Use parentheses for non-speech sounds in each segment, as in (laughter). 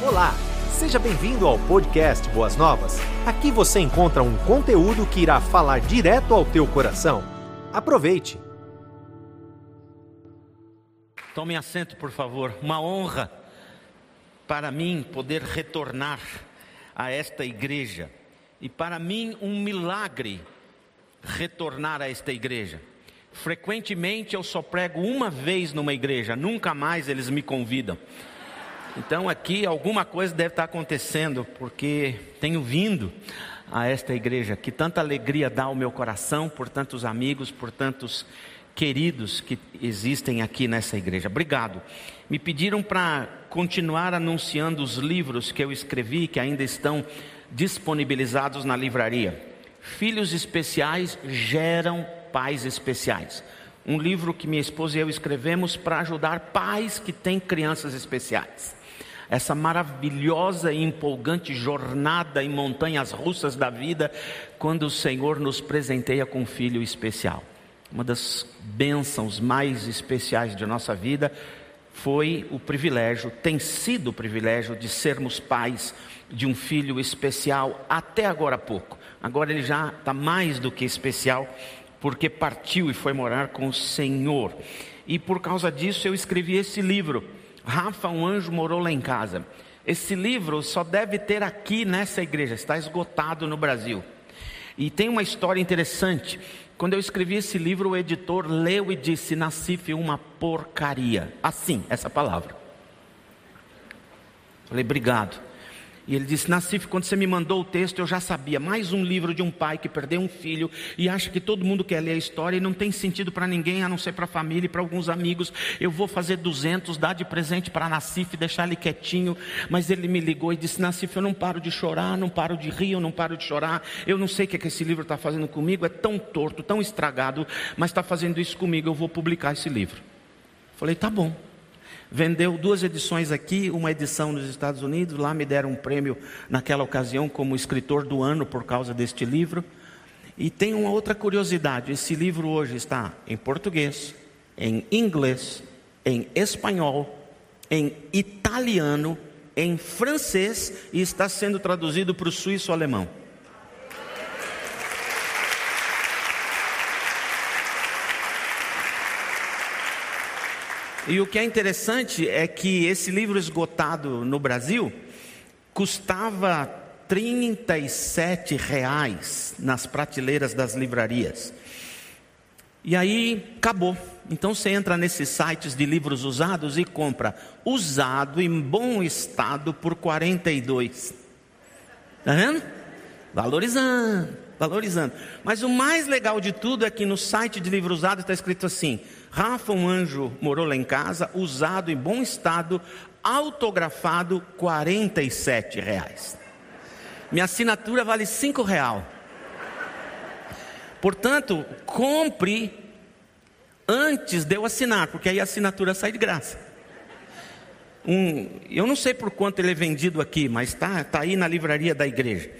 Olá, seja bem-vindo ao podcast Boas Novas. Aqui você encontra um conteúdo que irá falar direto ao teu coração. Aproveite! Tome assento, por favor. Uma honra para mim poder retornar a esta igreja. E para mim, um milagre retornar a esta igreja. Frequentemente eu só prego uma vez numa igreja, nunca mais eles me convidam. Então aqui alguma coisa deve estar acontecendo, porque tenho vindo a esta igreja que tanta alegria dá ao meu coração, por tantos amigos, por tantos queridos que existem aqui nessa igreja. Obrigado. Me pediram para continuar anunciando os livros que eu escrevi, que ainda estão disponibilizados na livraria. Filhos especiais geram pais especiais. Um livro que minha esposa e eu escrevemos para ajudar pais que têm crianças especiais. Essa maravilhosa e empolgante jornada em montanhas russas da vida, quando o Senhor nos presenteia com um filho especial. Uma das bênçãos mais especiais de nossa vida foi o privilégio, tem sido o privilégio de sermos pais de um filho especial até agora há pouco. Agora ele já está mais do que especial, porque partiu e foi morar com o Senhor. E por causa disso eu escrevi esse livro. Rafa, um anjo, morou lá em casa. Esse livro só deve ter aqui nessa igreja, está esgotado no Brasil. E tem uma história interessante. Quando eu escrevi esse livro, o editor leu e disse: Nacife, uma porcaria. Assim, essa palavra. Falei, obrigado. E ele disse: Nassif, quando você me mandou o texto, eu já sabia. Mais um livro de um pai que perdeu um filho e acha que todo mundo quer ler a história e não tem sentido para ninguém, a não ser para a família e para alguns amigos. Eu vou fazer 200, dar de presente para Nassif, deixar ele quietinho. Mas ele me ligou e disse: Nassif, eu não paro de chorar, não paro de rir, eu não paro de chorar. Eu não sei o que, é que esse livro está fazendo comigo, é tão torto, tão estragado, mas está fazendo isso comigo. Eu vou publicar esse livro. Falei: tá bom. Vendeu duas edições aqui, uma edição nos Estados Unidos. Lá me deram um prêmio naquela ocasião como escritor do ano por causa deste livro. E tem uma outra curiosidade: esse livro hoje está em português, em inglês, em espanhol, em italiano, em francês e está sendo traduzido para o suíço-alemão. E o que é interessante é que esse livro esgotado no Brasil custava 37 reais nas prateleiras das livrarias. E aí acabou. Então você entra nesses sites de livros usados e compra usado em bom estado por 42. Está vendo? Valorizando, valorizando. Mas o mais legal de tudo é que no site de livro usado está escrito assim: Rafa, um anjo, morou lá em casa, usado em bom estado, autografado, 47 reais. Minha assinatura vale 5 real. Portanto, compre antes de eu assinar, porque aí a assinatura sai de graça. Um, eu não sei por quanto ele é vendido aqui, mas está tá aí na livraria da igreja.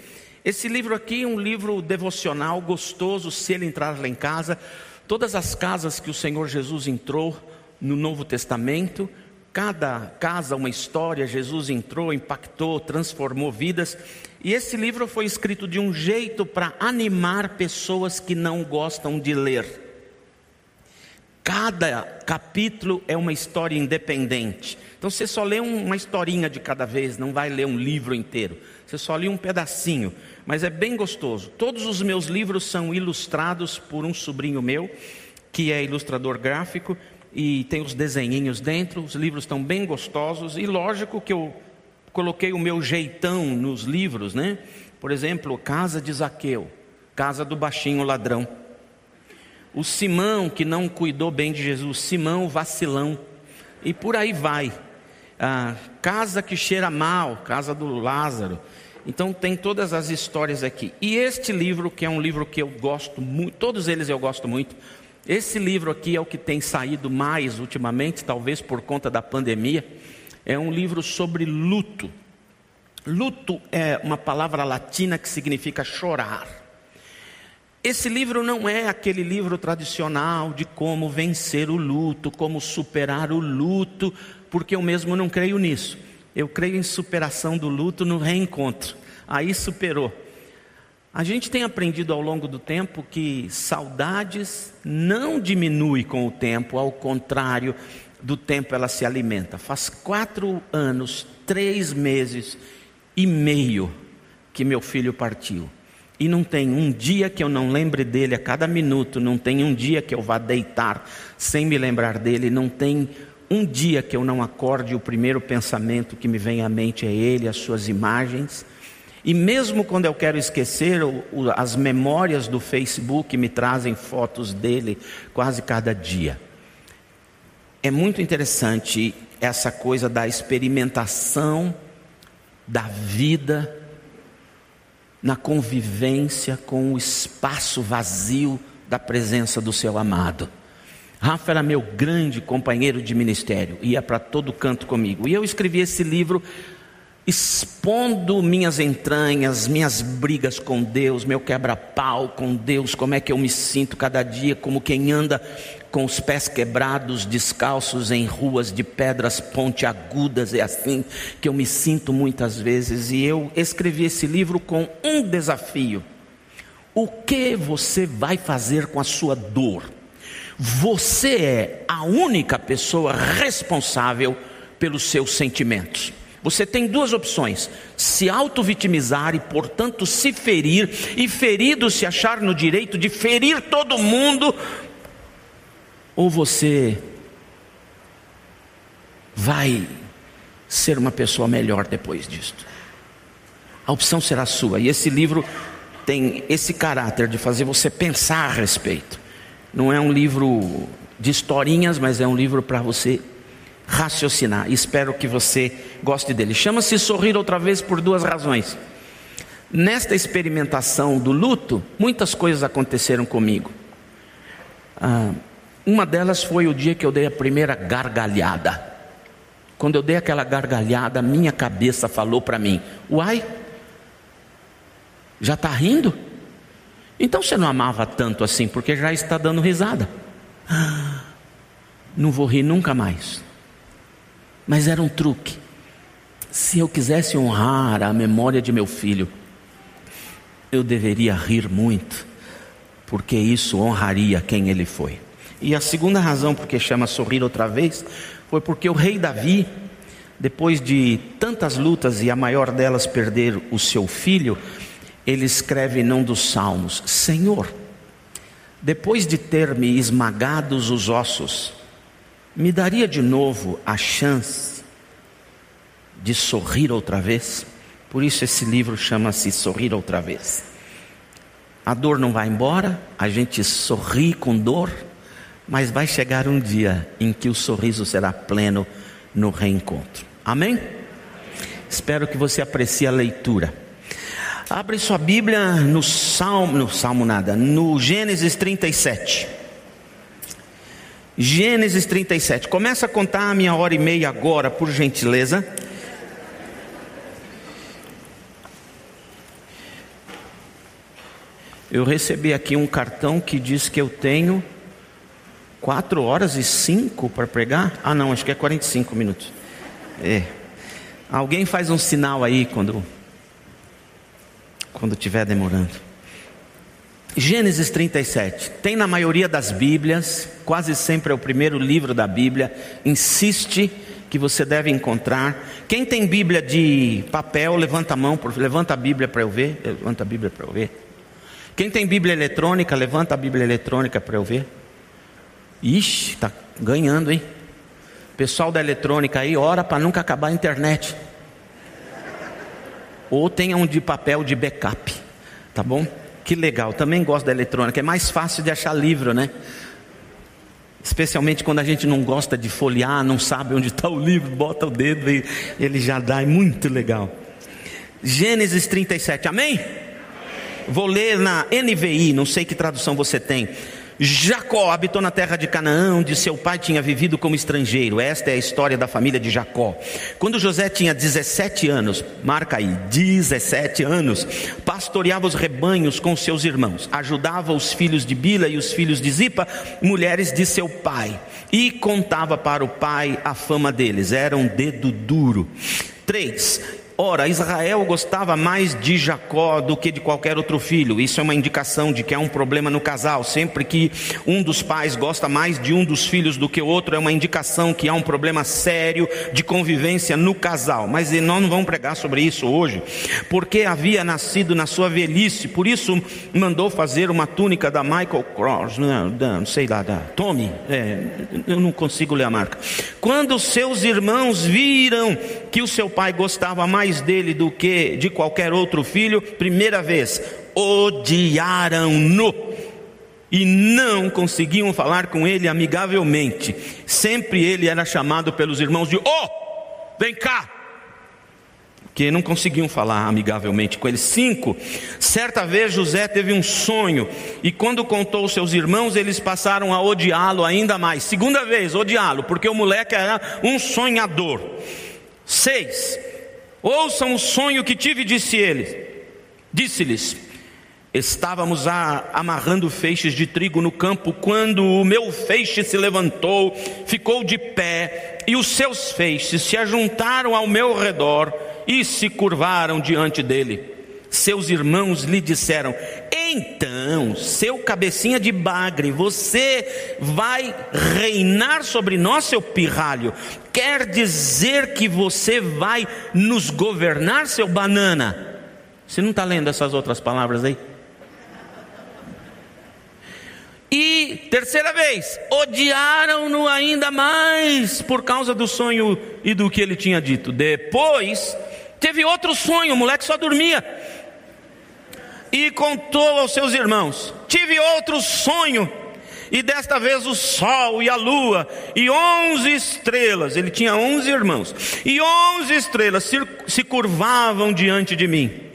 Esse livro aqui é um livro devocional, gostoso, se ele entrar lá em casa. Todas as casas que o Senhor Jesus entrou no Novo Testamento, cada casa uma história, Jesus entrou, impactou, transformou vidas. E esse livro foi escrito de um jeito para animar pessoas que não gostam de ler. Cada capítulo é uma história independente. Então você só lê uma historinha de cada vez, não vai ler um livro inteiro. Você só lê um pedacinho mas é bem gostoso. Todos os meus livros são ilustrados por um sobrinho meu, que é ilustrador gráfico, e tem os desenhinhos dentro. Os livros estão bem gostosos, e lógico que eu coloquei o meu jeitão nos livros, né? Por exemplo, Casa de Zaqueu, Casa do Baixinho Ladrão. O Simão, que não cuidou bem de Jesus, Simão vacilão, e por aí vai. Ah, casa que cheira mal, casa do Lázaro. Então tem todas as histórias aqui. E este livro, que é um livro que eu gosto muito, todos eles eu gosto muito. Esse livro aqui é o que tem saído mais ultimamente, talvez por conta da pandemia. É um livro sobre luto. Luto é uma palavra latina que significa chorar. Esse livro não é aquele livro tradicional de como vencer o luto, como superar o luto, porque eu mesmo não creio nisso. Eu creio em superação do luto no reencontro. Aí superou. A gente tem aprendido ao longo do tempo que saudades não diminui com o tempo, ao contrário do tempo ela se alimenta. Faz quatro anos, três meses e meio que meu filho partiu. E não tem um dia que eu não lembre dele a cada minuto, não tem um dia que eu vá deitar sem me lembrar dele, não tem um dia que eu não acorde o primeiro pensamento que me vem à mente é ele, as suas imagens. E mesmo quando eu quero esquecer, as memórias do Facebook me trazem fotos dele quase cada dia. É muito interessante essa coisa da experimentação da vida na convivência com o espaço vazio da presença do seu amado. Rafa era meu grande companheiro de ministério, ia para todo canto comigo. E eu escrevi esse livro expondo minhas entranhas, minhas brigas com Deus, meu quebra-pau com Deus, como é que eu me sinto cada dia, como quem anda com os pés quebrados, descalços em ruas de pedras pontiagudas, é assim que eu me sinto muitas vezes. E eu escrevi esse livro com um desafio: o que você vai fazer com a sua dor? Você é a única pessoa responsável pelos seus sentimentos. Você tem duas opções: se auto-vitimizar e, portanto, se ferir, e ferido se achar no direito de ferir todo mundo, ou você vai ser uma pessoa melhor depois disto. A opção será sua, e esse livro tem esse caráter de fazer você pensar a respeito. Não é um livro de historinhas, mas é um livro para você raciocinar. Espero que você goste dele. Chama-se Sorrir outra vez por duas razões. Nesta experimentação do luto, muitas coisas aconteceram comigo. Ah, uma delas foi o dia que eu dei a primeira gargalhada. Quando eu dei aquela gargalhada, minha cabeça falou para mim: Uai, já está rindo? Então você não amava tanto assim, porque já está dando risada. Ah, não vou rir nunca mais. Mas era um truque. Se eu quisesse honrar a memória de meu filho, eu deveria rir muito, porque isso honraria quem ele foi. E a segunda razão porque chama sorrir outra vez foi porque o rei Davi, depois de tantas lutas e a maior delas perder o seu filho, ele escreve num dos salmos: Senhor, depois de ter-me esmagados os ossos, me daria de novo a chance de sorrir outra vez? Por isso esse livro chama-se Sorrir Outra Vez. A dor não vai embora, a gente sorri com dor, mas vai chegar um dia em que o sorriso será pleno no reencontro. Amém? Espero que você aprecie a leitura. Abre sua Bíblia no Salmo, no Salmo nada, no Gênesis 37. Gênesis 37. Começa a contar a minha hora e meia agora, por gentileza. Eu recebi aqui um cartão que diz que eu tenho quatro horas e cinco para pregar. Ah, não, acho que é 45 minutos. É. Alguém faz um sinal aí quando quando estiver demorando. Gênesis 37. Tem na maioria das Bíblias, quase sempre é o primeiro livro da Bíblia. Insiste que você deve encontrar. Quem tem Bíblia de papel, levanta a mão, levanta a Bíblia para eu ver. Levanta a Bíblia para eu ver. Quem tem Bíblia eletrônica, levanta a Bíblia eletrônica para eu ver. Ixi, está ganhando, hein? Pessoal da eletrônica aí, ora para nunca acabar a internet. Ou tenha um de papel de backup, tá bom? Que legal, também gosto da eletrônica, é mais fácil de achar livro, né? Especialmente quando a gente não gosta de folhear, não sabe onde está o livro, bota o dedo e ele já dá, é muito legal. Gênesis 37, amém? amém? Vou ler na NVI, não sei que tradução você tem. Jacó habitou na terra de Canaã, onde seu pai tinha vivido como estrangeiro. Esta é a história da família de Jacó. Quando José tinha 17 anos, marca aí, 17 anos, pastoreava os rebanhos com seus irmãos, ajudava os filhos de Bila e os filhos de Zipa, mulheres de seu pai, e contava para o pai a fama deles. Era um dedo duro. 3. Ora, Israel gostava mais de Jacó do que de qualquer outro filho. Isso é uma indicação de que há um problema no casal. Sempre que um dos pais gosta mais de um dos filhos do que o outro, é uma indicação que há um problema sério de convivência no casal. Mas nós não vamos pregar sobre isso hoje, porque havia nascido na sua velhice. Por isso mandou fazer uma túnica da Michael Cross, não, não sei lá, da Tommy. É, eu não consigo ler a marca. Quando seus irmãos viram que o seu pai gostava mais mais dele do que de qualquer outro filho, primeira vez, odiaram-no e não conseguiam falar com ele amigavelmente. Sempre ele era chamado pelos irmãos de: Oh, vem cá! Que não conseguiam falar amigavelmente com ele. Cinco, certa vez José teve um sonho, e quando contou aos seus irmãos, eles passaram a odiá-lo ainda mais. Segunda vez, odiá-lo, porque o moleque era um sonhador. Seis, Ouçam o sonho que tive, disse ele. Disse-lhes: Estávamos a, amarrando feixes de trigo no campo, quando o meu feixe se levantou, ficou de pé, e os seus feixes se ajuntaram ao meu redor e se curvaram diante dele. Seus irmãos lhe disseram: Então, seu cabecinha de bagre, você vai reinar sobre nós, seu pirralho. Quer dizer que você vai nos governar, seu banana? Você não está lendo essas outras palavras aí? E terceira vez, odiaram-no ainda mais por causa do sonho e do que ele tinha dito. Depois, teve outro sonho, o moleque só dormia. E contou aos seus irmãos: Tive outro sonho, e desta vez o sol e a lua e onze estrelas, ele tinha onze irmãos, e onze estrelas se, curvavam diante de mim.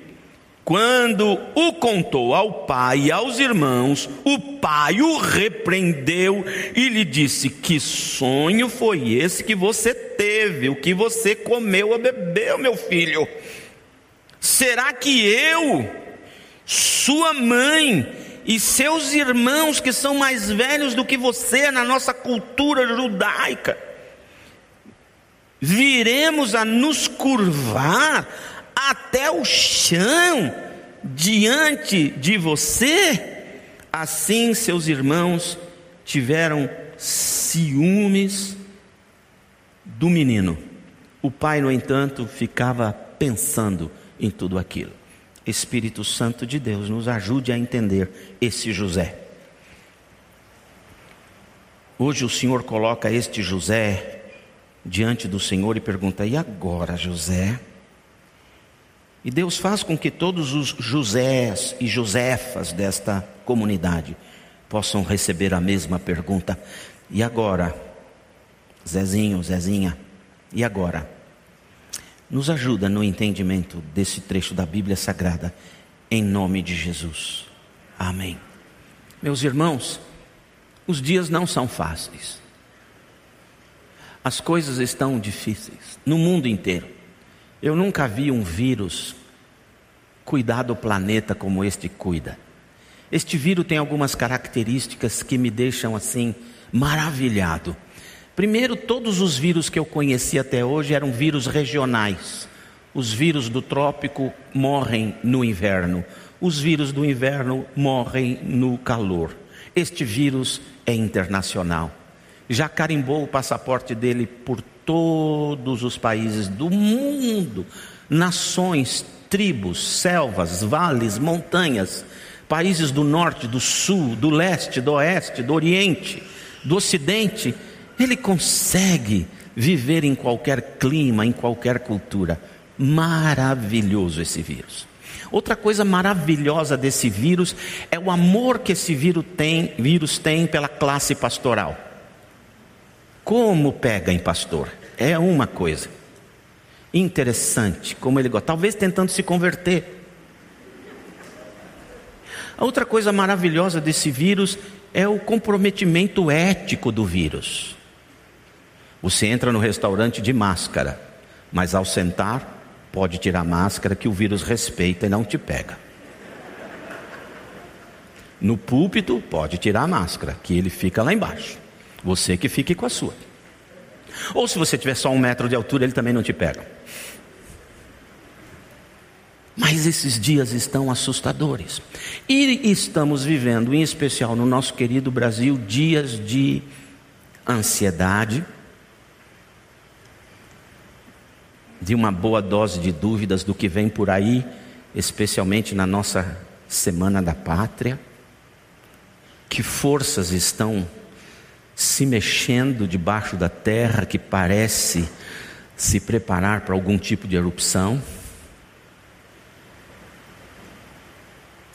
Quando o contou ao pai e aos irmãos, o pai o repreendeu e lhe disse: Que sonho foi esse que você teve, o que você comeu ou bebeu, meu filho? Será que eu sua mãe e seus irmãos que são mais velhos do que você na nossa cultura judaica, viremos a nos curvar até o chão diante de você? Assim seus irmãos tiveram ciúmes do menino. O pai, no entanto, ficava pensando em tudo aquilo. Espírito Santo de Deus, nos ajude a entender esse José. Hoje o Senhor coloca este José diante do Senhor e pergunta: e agora, José? E Deus faz com que todos os Josés e Josefas desta comunidade possam receber a mesma pergunta: e agora, Zezinho, Zezinha, e agora? nos ajuda no entendimento desse trecho da Bíblia Sagrada, em nome de Jesus. Amém. Meus irmãos, os dias não são fáceis. As coisas estão difíceis no mundo inteiro. Eu nunca vi um vírus cuidar do planeta como este cuida. Este vírus tem algumas características que me deixam assim maravilhado. Primeiro, todos os vírus que eu conheci até hoje eram vírus regionais. Os vírus do trópico morrem no inverno, os vírus do inverno morrem no calor. Este vírus é internacional. Já carimbou o passaporte dele por todos os países do mundo, nações, tribos, selvas, vales, montanhas, países do norte, do sul, do leste, do oeste, do oriente, do ocidente ele consegue viver em qualquer clima, em qualquer cultura. Maravilhoso esse vírus. Outra coisa maravilhosa desse vírus é o amor que esse vírus tem, vírus tem pela classe pastoral. Como pega em pastor? É uma coisa interessante, como ele gosta, talvez tentando se converter. A outra coisa maravilhosa desse vírus é o comprometimento ético do vírus. Você entra no restaurante de máscara, mas ao sentar, pode tirar a máscara que o vírus respeita e não te pega. No púlpito, pode tirar a máscara, que ele fica lá embaixo. Você que fique com a sua. Ou se você tiver só um metro de altura, ele também não te pega. Mas esses dias estão assustadores. E estamos vivendo, em especial no nosso querido Brasil, dias de ansiedade, de uma boa dose de dúvidas do que vem por aí, especialmente na nossa Semana da Pátria. Que forças estão se mexendo debaixo da terra que parece se preparar para algum tipo de erupção?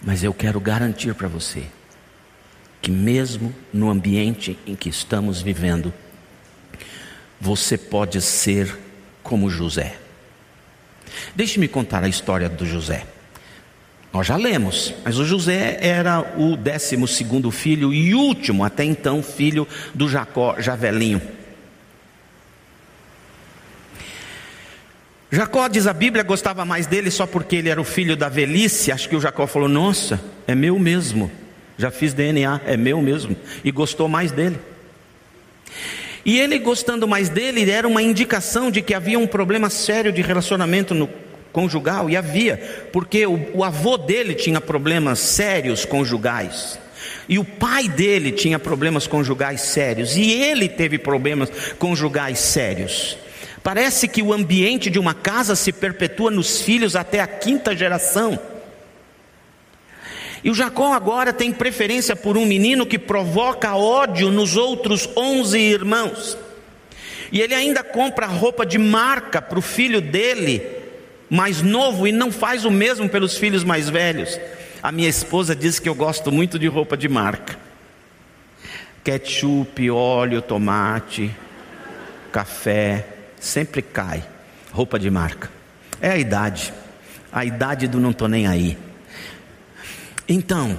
Mas eu quero garantir para você que, mesmo no ambiente em que estamos vivendo, você pode ser como José. Deixe-me contar a história do José. Nós já lemos, mas o José era o décimo segundo filho e último, até então, filho do Jacó, já velhinho. Jacó, diz a Bíblia, gostava mais dele só porque ele era o filho da velhice. Acho que o Jacó falou: Nossa, é meu mesmo. Já fiz DNA, é meu mesmo. E gostou mais dele. E ele gostando mais dele era uma indicação de que havia um problema sério de relacionamento no conjugal, e havia, porque o, o avô dele tinha problemas sérios conjugais. E o pai dele tinha problemas conjugais sérios, e ele teve problemas conjugais sérios. Parece que o ambiente de uma casa se perpetua nos filhos até a quinta geração. E o Jacó agora tem preferência por um menino que provoca ódio nos outros onze irmãos. E ele ainda compra roupa de marca para o filho dele, mais novo, e não faz o mesmo pelos filhos mais velhos. A minha esposa diz que eu gosto muito de roupa de marca: ketchup, óleo, tomate, café sempre cai. Roupa de marca. É a idade. A idade do não estou nem aí. Então,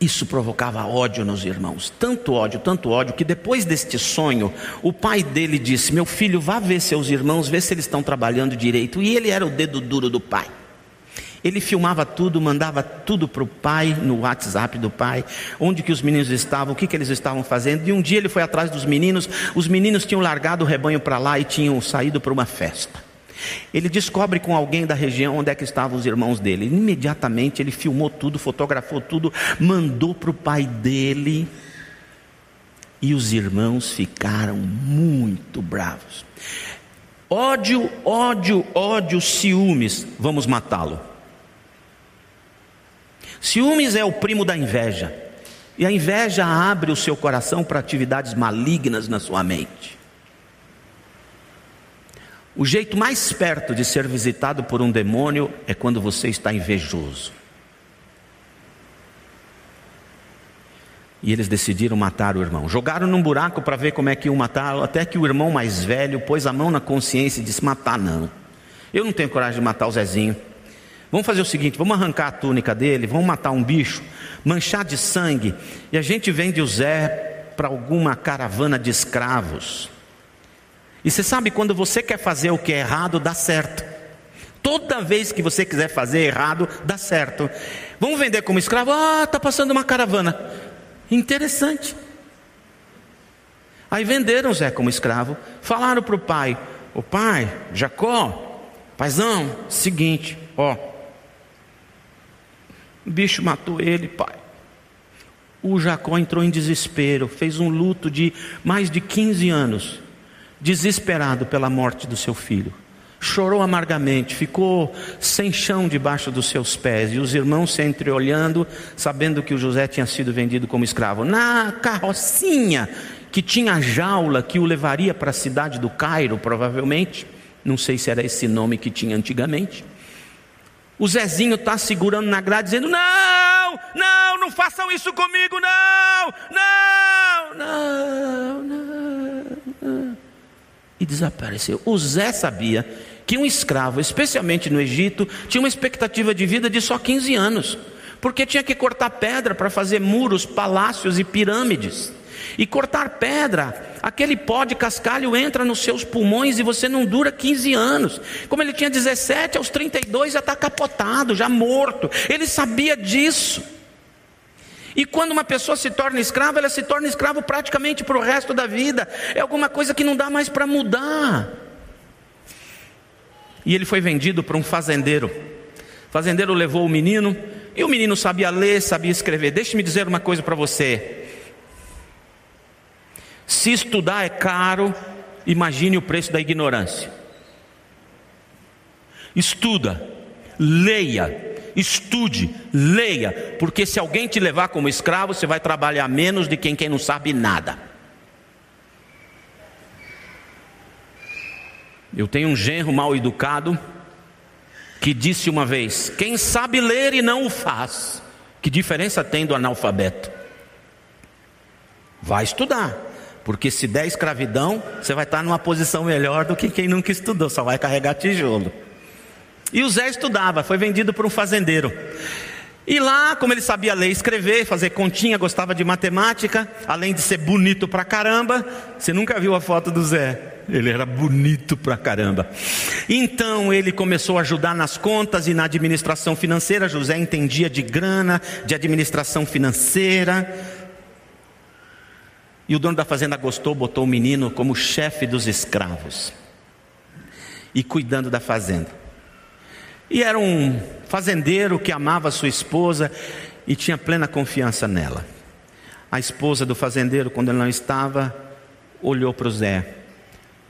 isso provocava ódio nos irmãos, tanto ódio, tanto ódio, que depois deste sonho, o pai dele disse: Meu filho, vá ver seus irmãos, vê se eles estão trabalhando direito. E ele era o dedo duro do pai. Ele filmava tudo, mandava tudo para o pai, no WhatsApp do pai, onde que os meninos estavam, o que, que eles estavam fazendo. E um dia ele foi atrás dos meninos, os meninos tinham largado o rebanho para lá e tinham saído para uma festa. Ele descobre com alguém da região onde é que estavam os irmãos dele. Imediatamente ele filmou tudo, fotografou tudo, mandou para o pai dele. E os irmãos ficaram muito bravos. Ódio, ódio, ódio, ciúmes, vamos matá-lo. Ciúmes é o primo da inveja. E a inveja abre o seu coração para atividades malignas na sua mente. O jeito mais perto de ser visitado por um demônio é quando você está invejoso. E eles decidiram matar o irmão. Jogaram num buraco para ver como é que iam matá-lo, até que o irmão mais velho pôs a mão na consciência e disse: Matar não. Eu não tenho coragem de matar o Zezinho. Vamos fazer o seguinte: vamos arrancar a túnica dele, vamos matar um bicho, manchar de sangue, e a gente vende o Zé para alguma caravana de escravos. E você sabe, quando você quer fazer o que é errado, dá certo. Toda vez que você quiser fazer errado, dá certo. Vamos vender como escravo? Ah, está passando uma caravana. Interessante. Aí venderam Zé como escravo. Falaram para o pai: O pai, Jacó, paizão, seguinte, ó, o bicho matou ele, pai. O Jacó entrou em desespero, fez um luto de mais de 15 anos, desesperado pela morte do seu filho. Chorou amargamente, ficou sem chão debaixo dos seus pés, e os irmãos se entreolhando, sabendo que o José tinha sido vendido como escravo. Na carrocinha que tinha jaula que o levaria para a cidade do Cairo, provavelmente, não sei se era esse nome que tinha antigamente o Zezinho está segurando na grade, dizendo: Não, não, não façam isso comigo, não, não, não, não. Desapareceu. O Zé sabia que um escravo, especialmente no Egito, tinha uma expectativa de vida de só 15 anos, porque tinha que cortar pedra para fazer muros, palácios e pirâmides. E cortar pedra, aquele pó de cascalho entra nos seus pulmões e você não dura 15 anos. Como ele tinha 17, aos 32 já está capotado, já morto. Ele sabia disso. E quando uma pessoa se torna escrava, ela se torna escravo praticamente para o resto da vida. É alguma coisa que não dá mais para mudar. E ele foi vendido para um fazendeiro. O fazendeiro levou o menino, e o menino sabia ler, sabia escrever. Deixe-me dizer uma coisa para você. Se estudar é caro, imagine o preço da ignorância. Estuda, leia, estude, leia, porque se alguém te levar como escravo, você vai trabalhar menos de quem, quem não sabe nada. Eu tenho um genro mal educado que disse uma vez: Quem sabe ler e não o faz, que diferença tem do analfabeto? Vai estudar, porque se der escravidão, você vai estar numa posição melhor do que quem nunca estudou, só vai carregar tijolo. E o Zé estudava, foi vendido por um fazendeiro. E lá, como ele sabia ler escrever, fazer continha, gostava de matemática, além de ser bonito pra caramba, você nunca viu a foto do Zé? Ele era bonito pra caramba. Então ele começou a ajudar nas contas e na administração financeira. José entendia de grana, de administração financeira. E o dono da fazenda gostou, botou o menino como chefe dos escravos e cuidando da fazenda. E era um fazendeiro que amava sua esposa e tinha plena confiança nela. A esposa do fazendeiro, quando ele não estava, olhou para o Zé,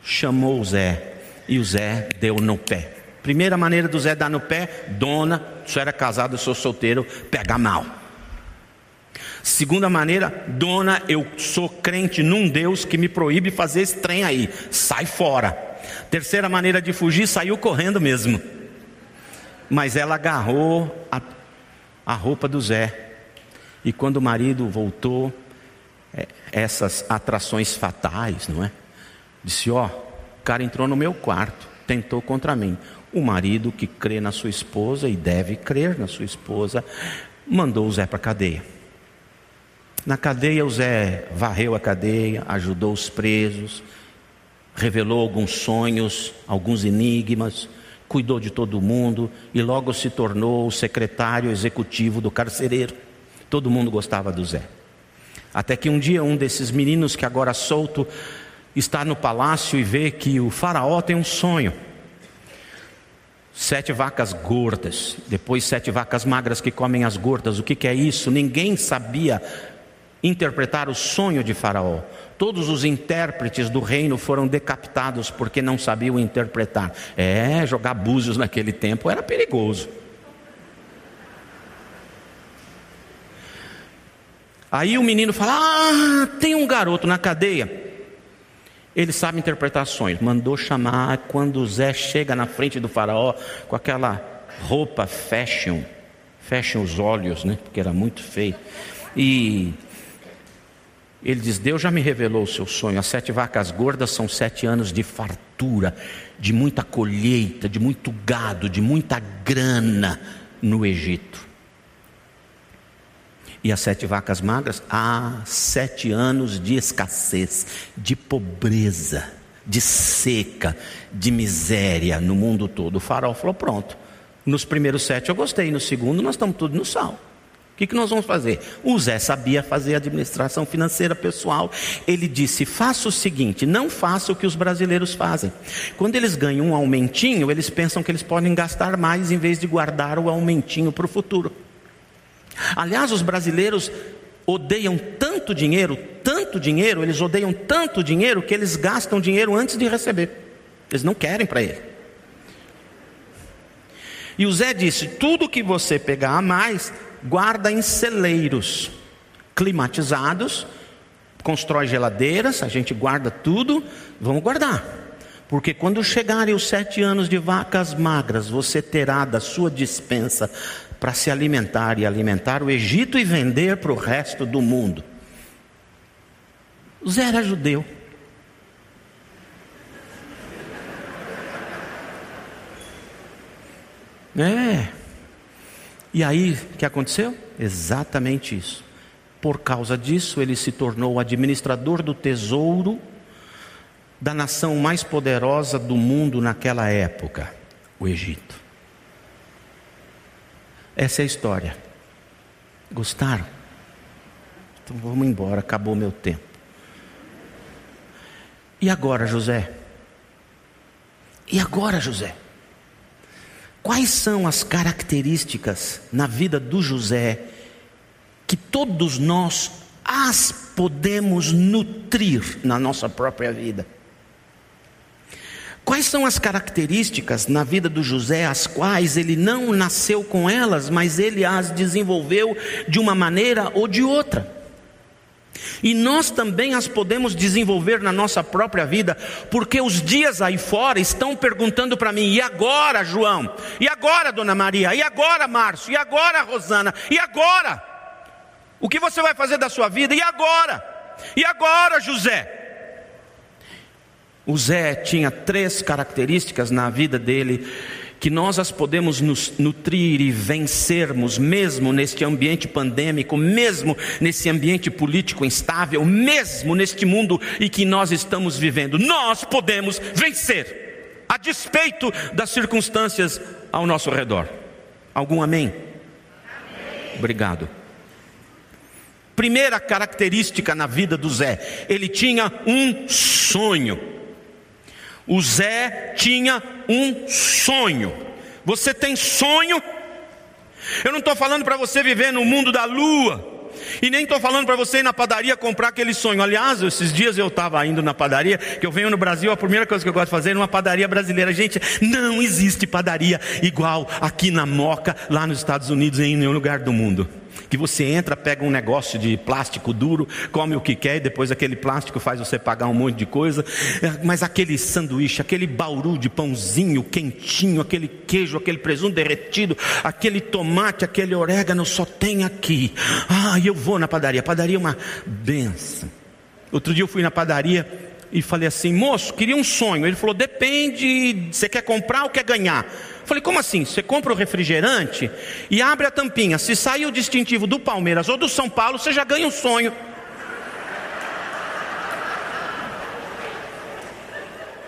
chamou o Zé e o Zé deu no pé. Primeira maneira do Zé dar no pé, dona, se era casado, sou solteiro, pega mal. Segunda maneira, dona, eu sou crente num Deus que me proíbe fazer esse trem aí, sai fora. Terceira maneira de fugir, saiu correndo mesmo mas ela agarrou a, a roupa do Zé. E quando o marido voltou, é, essas atrações fatais, não é? Disse: Ó, o cara entrou no meu quarto, tentou contra mim. O marido que crê na sua esposa e deve crer na sua esposa, mandou o Zé para a cadeia. Na cadeia, o Zé varreu a cadeia, ajudou os presos, revelou alguns sonhos, alguns enigmas, cuidou de todo mundo e logo se tornou o secretário executivo do carcereiro. Todo mundo gostava do Zé. Até que um dia um desses meninos que agora solto está no palácio e vê que o faraó tem um sonho. Sete vacas gordas, depois sete vacas magras que comem as gordas. O que, que é isso? Ninguém sabia interpretar o sonho de Faraó. Todos os intérpretes do reino foram decapitados porque não sabiam interpretar. É, jogar búzios naquele tempo era perigoso. Aí o menino fala: Ah, tem um garoto na cadeia. Ele sabe interpretar sonhos. Mandou chamar quando Zé chega na frente do faraó com aquela roupa fashion, fashion os olhos, né? Porque era muito feio. E ele diz: Deus já me revelou o seu sonho. As sete vacas gordas são sete anos de fartura, de muita colheita, de muito gado, de muita grana no Egito. E as sete vacas magras, há sete anos de escassez, de pobreza, de seca, de miséria no mundo todo. O faraó falou: pronto. Nos primeiros sete eu gostei, no segundo nós estamos tudo no sal. O que, que nós vamos fazer? O Zé sabia fazer administração financeira pessoal. Ele disse: faça o seguinte, não faça o que os brasileiros fazem. Quando eles ganham um aumentinho, eles pensam que eles podem gastar mais em vez de guardar o aumentinho para o futuro. Aliás, os brasileiros odeiam tanto dinheiro, tanto dinheiro, eles odeiam tanto dinheiro que eles gastam dinheiro antes de receber. Eles não querem para ele. E o Zé disse: tudo que você pegar a mais, guarda em celeiros climatizados, constrói geladeiras, a gente guarda tudo, vamos guardar. Porque quando chegarem os sete anos de vacas magras, você terá da sua dispensa para se alimentar e alimentar o Egito e vender para o resto do mundo. Zé era judeu. É. E aí, o que aconteceu? Exatamente isso. Por causa disso, ele se tornou administrador do tesouro da nação mais poderosa do mundo naquela época, o Egito. Essa é a história. Gostaram? Então vamos embora, acabou meu tempo. E agora, José? E agora, José? Quais são as características na vida do José que todos nós as podemos nutrir na nossa própria vida? Quais são as características na vida do José, as quais ele não nasceu com elas, mas ele as desenvolveu de uma maneira ou de outra? E nós também as podemos desenvolver na nossa própria vida, porque os dias aí fora estão perguntando para mim: e agora, João? E agora, Dona Maria? E agora, Márcio? E agora, Rosana? E agora? O que você vai fazer da sua vida? E agora? E agora, José? O Zé tinha três características na vida dele que nós as podemos nos nutrir e vencermos, mesmo neste ambiente pandêmico, mesmo nesse ambiente político instável, mesmo neste mundo em que nós estamos vivendo. Nós podemos vencer, a despeito das circunstâncias ao nosso redor. Algum amém. Obrigado. Primeira característica na vida do Zé, ele tinha um sonho. O Zé tinha um sonho. Você tem sonho? Eu não estou falando para você viver no mundo da lua. E nem estou falando para você ir na padaria comprar aquele sonho. Aliás, esses dias eu estava indo na padaria, que eu venho no Brasil, a primeira coisa que eu gosto de fazer é uma padaria brasileira. Gente, não existe padaria igual aqui na Moca, lá nos Estados Unidos, em nenhum lugar do mundo que você entra, pega um negócio de plástico duro, come o que quer e depois aquele plástico faz você pagar um monte de coisa. É, mas aquele sanduíche, aquele bauru de pãozinho quentinho, aquele queijo, aquele presunto derretido, aquele tomate, aquele orégano só tem aqui. Ah, eu vou na padaria. Padaria é uma benção. Outro dia eu fui na padaria e falei assim, moço, queria um sonho. Ele falou, depende, você quer comprar ou quer ganhar? Falei, como assim? Você compra o refrigerante e abre a tampinha. Se sair o distintivo do Palmeiras ou do São Paulo, você já ganha um sonho.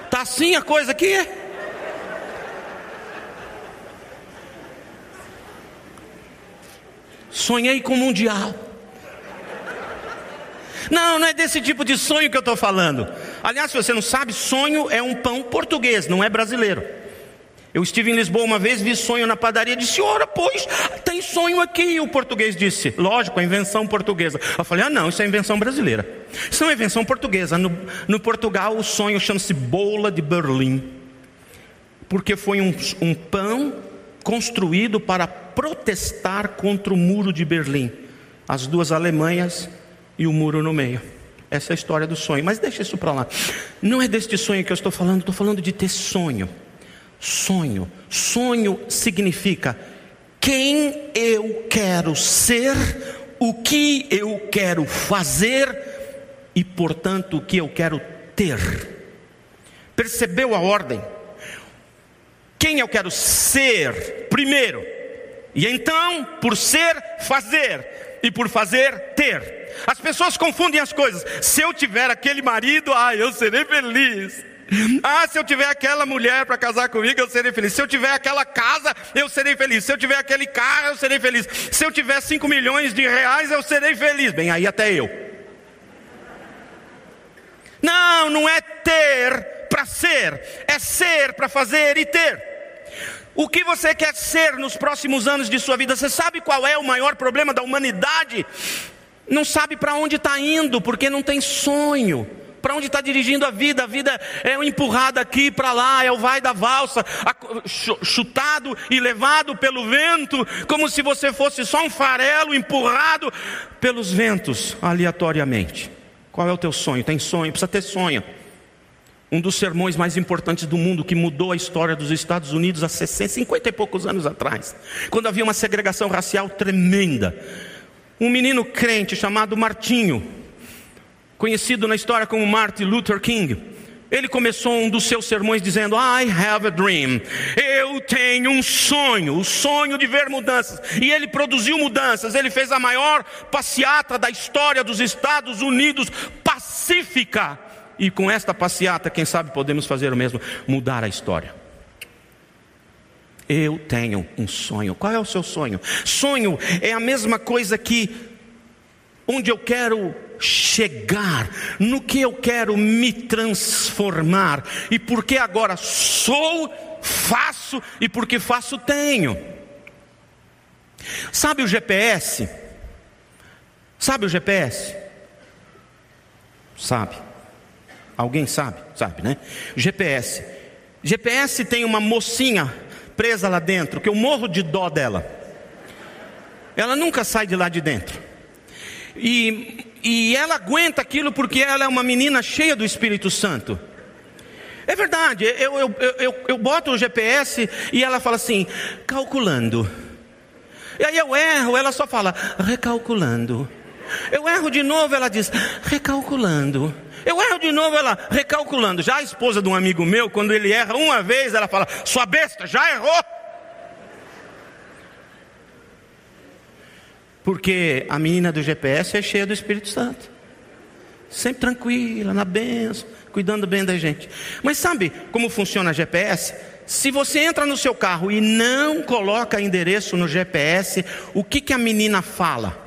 Tá assim a coisa aqui? Sonhei com o Mundial. Não, não é desse tipo de sonho que eu estou falando. Aliás, se você não sabe, sonho é um pão português, não é brasileiro. Eu estive em Lisboa uma vez, vi sonho na padaria, disse, ora, pois, tem sonho aqui. E o português disse, lógico, a invenção portuguesa. Eu falei, ah, não, isso é invenção brasileira. Isso não é invenção portuguesa. No, no Portugal, o sonho chama-se bola de Berlim. Porque foi um, um pão construído para protestar contra o muro de Berlim. As duas Alemanhas e o muro no meio. Essa é a história do sonho. Mas deixa isso para lá. Não é deste sonho que eu estou falando, estou falando de ter sonho. Sonho. Sonho significa quem eu quero ser, o que eu quero fazer e, portanto, o que eu quero ter. Percebeu a ordem? Quem eu quero ser primeiro, e então, por ser, fazer, e por fazer, ter. As pessoas confundem as coisas. Se eu tiver aquele marido, ah, eu serei feliz. Ah, se eu tiver aquela mulher para casar comigo, eu serei feliz. Se eu tiver aquela casa, eu serei feliz. Se eu tiver aquele carro, eu serei feliz. Se eu tiver 5 milhões de reais, eu serei feliz. Bem, aí até eu. Não, não é ter para ser, é ser para fazer e ter. O que você quer ser nos próximos anos de sua vida? Você sabe qual é o maior problema da humanidade? Não sabe para onde está indo, porque não tem sonho para onde está dirigindo a vida. A vida é empurrada aqui para lá, é o vai da valsa, chutado e levado pelo vento, como se você fosse só um farelo empurrado pelos ventos aleatoriamente. Qual é o teu sonho? Tem sonho? Precisa ter sonho. Um dos sermões mais importantes do mundo que mudou a história dos Estados Unidos há 60, 50 e poucos anos atrás, quando havia uma segregação racial tremenda. Um menino crente chamado Martinho, conhecido na história como Martin Luther King. Ele começou um dos seus sermões dizendo: I have a dream. Eu tenho um sonho, o sonho de ver mudanças. E ele produziu mudanças. Ele fez a maior passeata da história dos Estados Unidos, pacífica. E com esta passeata, quem sabe podemos fazer o mesmo, mudar a história. Eu tenho um sonho. Qual é o seu sonho? Sonho é a mesma coisa que onde eu quero chegar, no que eu quero me transformar, e porque agora sou, faço e porque faço tenho. Sabe o GPS? Sabe o GPS? Sabe. Alguém sabe? Sabe, né? GPS. GPS tem uma mocinha presa lá dentro que eu morro de dó dela. Ela nunca sai de lá de dentro. E, e ela aguenta aquilo porque ela é uma menina cheia do Espírito Santo. É verdade, eu, eu, eu, eu, boto o GPS e ela fala assim, calculando. E aí eu erro, ela só fala, recalculando. Eu erro de novo, ela diz, recalculando. Eu erro de novo, ela recalculando. Já a esposa de um amigo meu, quando ele erra uma vez, ela fala, sua besta, já errou. Porque a menina do GPS é cheia do Espírito Santo. Sempre tranquila, na benção, cuidando bem da gente. Mas sabe como funciona GPS? Se você entra no seu carro e não coloca endereço no GPS, o que, que a menina fala?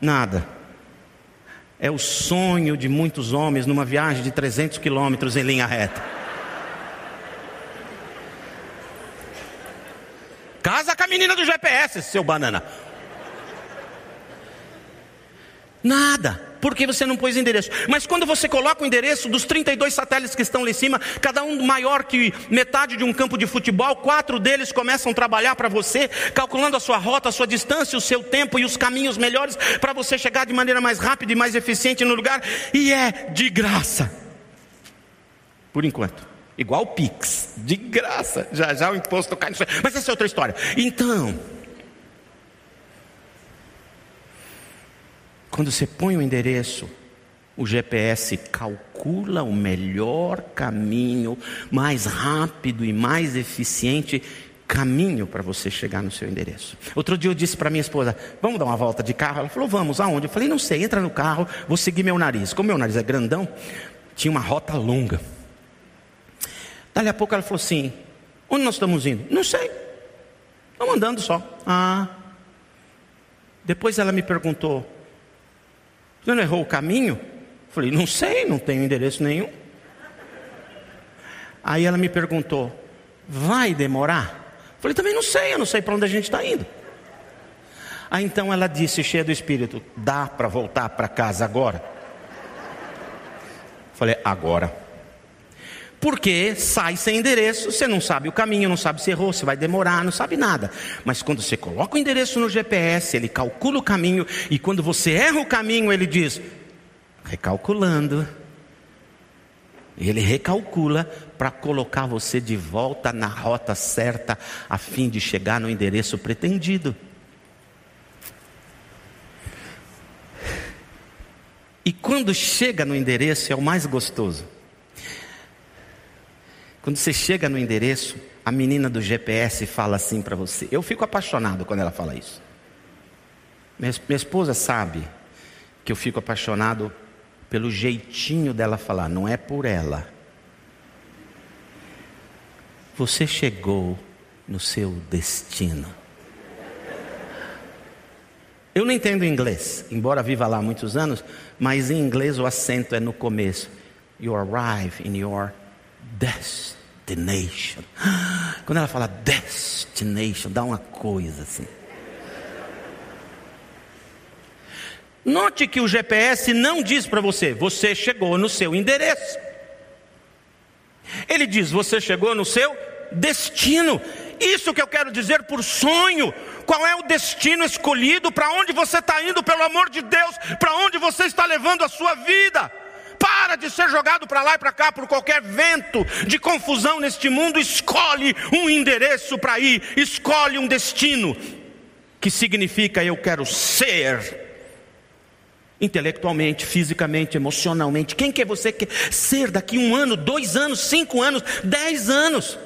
Nada. É o sonho de muitos homens numa viagem de 300 quilômetros em linha reta. Casa com a menina do GPS, seu banana. Nada porque você não pôs endereço. Mas quando você coloca o endereço dos 32 satélites que estão lá em cima, cada um maior que metade de um campo de futebol, quatro deles começam a trabalhar para você, calculando a sua rota, a sua distância, o seu tempo e os caminhos melhores para você chegar de maneira mais rápida e mais eficiente no lugar, e é de graça. Por enquanto. Igual o Pix, de graça. Já já o imposto cai no Mas essa é outra história. Então, Quando você põe o endereço, o GPS calcula o melhor caminho, mais rápido e mais eficiente caminho para você chegar no seu endereço. Outro dia eu disse para minha esposa: Vamos dar uma volta de carro? Ela falou: Vamos, aonde? Eu falei: Não sei, entra no carro, vou seguir meu nariz. Como meu nariz é grandão, tinha uma rota longa. Dali a pouco ela falou assim: Onde nós estamos indo? Não sei. Estamos andando só. Ah. Depois ela me perguntou: você não errou o caminho? Falei, não sei, não tenho endereço nenhum. Aí ela me perguntou, vai demorar? Falei, também não sei, eu não sei para onde a gente está indo. Aí então ela disse, cheia do espírito, dá para voltar para casa agora? Falei, agora. Porque sai sem endereço, você não sabe o caminho, não sabe se errou, se vai demorar, não sabe nada. Mas quando você coloca o endereço no GPS, ele calcula o caminho, e quando você erra o caminho, ele diz: recalculando. Ele recalcula para colocar você de volta na rota certa, a fim de chegar no endereço pretendido. E quando chega no endereço é o mais gostoso. Quando você chega no endereço, a menina do GPS fala assim para você. Eu fico apaixonado quando ela fala isso. Minha, esposa sabe que eu fico apaixonado pelo jeitinho dela falar, não é por ela. Você chegou no seu destino. Eu não entendo inglês, embora viva lá há muitos anos, mas em inglês o acento é no começo. You arrive in your destination. (gasps) Quando ela fala destination, dá uma coisa assim. Note que o GPS não diz para você, você chegou no seu endereço. Ele diz, você chegou no seu destino. Isso que eu quero dizer por sonho. Qual é o destino escolhido? Para onde você está indo, pelo amor de Deus? Para onde você está levando a sua vida? De ser jogado para lá e para cá por qualquer vento de confusão neste mundo. Escolhe um endereço para ir, escolhe um destino, que significa eu quero ser intelectualmente, fisicamente, emocionalmente. Quem que você quer ser daqui um ano, dois anos, cinco anos, dez anos?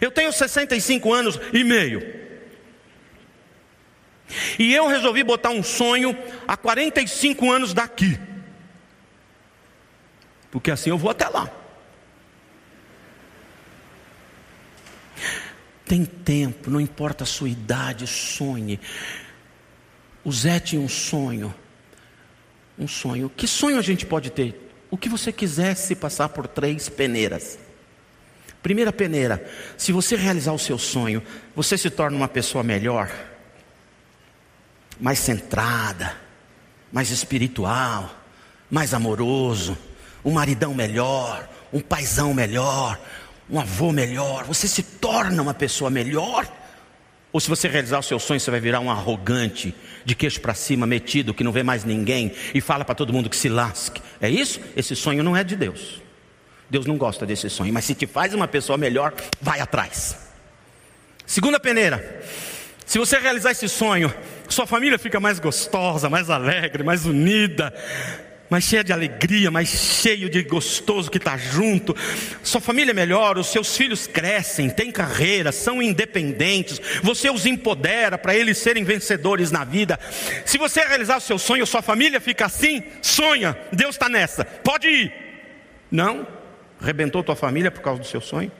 Eu tenho 65 anos e meio. E eu resolvi botar um sonho há 45 anos daqui. Porque assim eu vou até lá. Tem tempo, não importa a sua idade, sonhe. O Zé tinha um sonho. Um sonho. Que sonho a gente pode ter? o que você quiser se passar por três peneiras. Primeira peneira, se você realizar o seu sonho, você se torna uma pessoa melhor, mais centrada, mais espiritual, mais amoroso, um maridão melhor, um paizão melhor, um avô melhor. Você se torna uma pessoa melhor. Ou se você realizar o seu sonho, você vai virar um arrogante, de queixo para cima, metido, que não vê mais ninguém e fala para todo mundo que se lasque. É isso? Esse sonho não é de Deus. Deus não gosta desse sonho, mas se te faz uma pessoa melhor, vai atrás. Segunda peneira. Se você realizar esse sonho, sua família fica mais gostosa, mais alegre, mais unida mais cheia de alegria, mais cheio de gostoso que está junto. Sua família é melhora, os seus filhos crescem, têm carreira, são independentes. Você os empodera para eles serem vencedores na vida. Se você realizar o seu sonho, sua família fica assim, sonha. Deus está nessa. Pode ir. Não? Rebentou tua família por causa do seu sonho?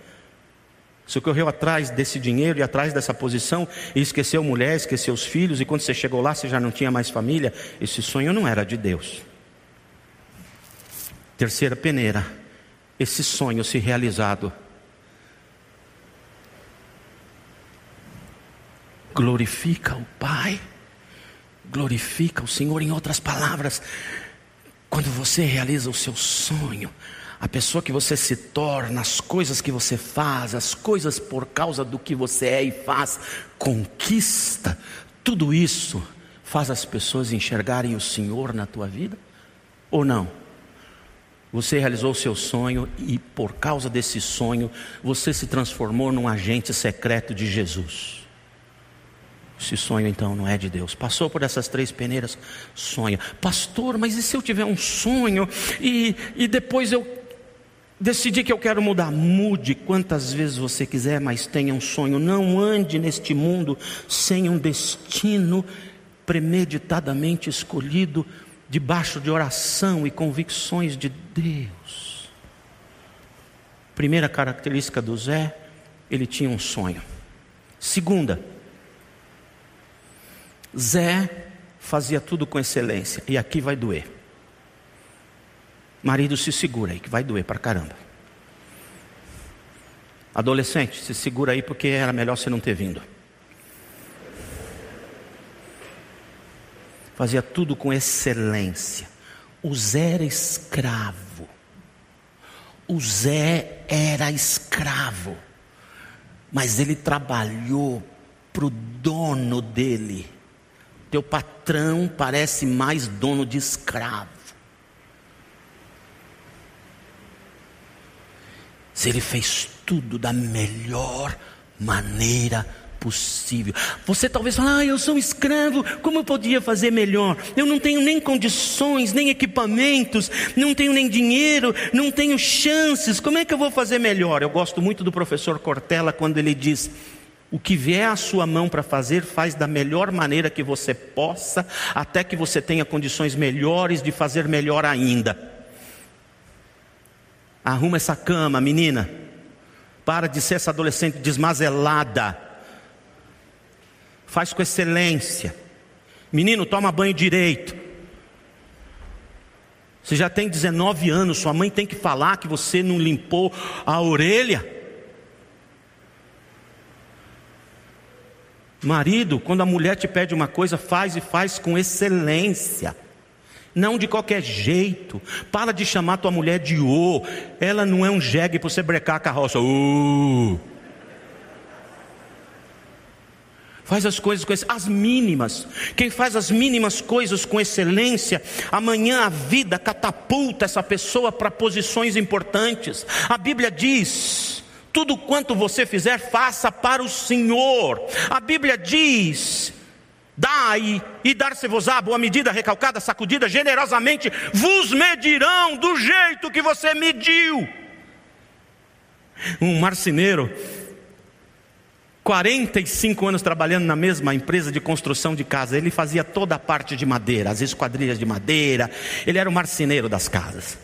Você correu atrás desse dinheiro e atrás dessa posição e esqueceu mulher, esqueceu os filhos, e quando você chegou lá você já não tinha mais família. Esse sonho não era de Deus. Terceira peneira, esse sonho se realizado. Glorifica o Pai, glorifica o Senhor. Em outras palavras, quando você realiza o seu sonho, a pessoa que você se torna, as coisas que você faz, as coisas por causa do que você é e faz, conquista, tudo isso faz as pessoas enxergarem o Senhor na tua vida? Ou não? Você realizou o seu sonho e por causa desse sonho você se transformou num agente secreto de Jesus. Esse sonho então não é de Deus. Passou por essas três peneiras, sonha. Pastor, mas e se eu tiver um sonho e, e depois eu decidi que eu quero mudar? Mude quantas vezes você quiser, mas tenha um sonho. Não ande neste mundo sem um destino premeditadamente escolhido debaixo de oração e convicções de Deus. Primeira característica do Zé, ele tinha um sonho. Segunda, Zé fazia tudo com excelência, e aqui vai doer. Marido, se segura aí, que vai doer para caramba. Adolescente, se segura aí, porque era melhor você não ter vindo. Fazia tudo com excelência. O Zé era escravo. O Zé era escravo. Mas ele trabalhou para o dono dele. Teu patrão parece mais dono de escravo. Se ele fez tudo da melhor maneira possível. Você talvez fale, ah, eu sou escravo, como eu podia fazer melhor? Eu não tenho nem condições, nem equipamentos, não tenho nem dinheiro, não tenho chances, como é que eu vou fazer melhor? Eu gosto muito do professor Cortella quando ele diz: o que vier à sua mão para fazer, faz da melhor maneira que você possa, até que você tenha condições melhores de fazer melhor ainda. Arruma essa cama, menina. Para de ser essa adolescente desmazelada faz com excelência. Menino, toma banho direito. Você já tem 19 anos, sua mãe tem que falar que você não limpou a orelha. Marido, quando a mulher te pede uma coisa, faz e faz com excelência. Não de qualquer jeito. Para de chamar tua mulher de ô. Ela não é um jegue para você brecar a carroça. Faz as coisas com as mínimas. Quem faz as mínimas coisas com excelência, amanhã a vida catapulta essa pessoa para posições importantes. A Bíblia diz: tudo quanto você fizer, faça para o Senhor. A Bíblia diz: Dai e dar-se-vos-á, boa medida, recalcada, sacudida, generosamente, vos medirão do jeito que você mediu. Um marceneiro 45 anos trabalhando na mesma empresa de construção de casa. Ele fazia toda a parte de madeira, as esquadrilhas de madeira. Ele era o marceneiro das casas.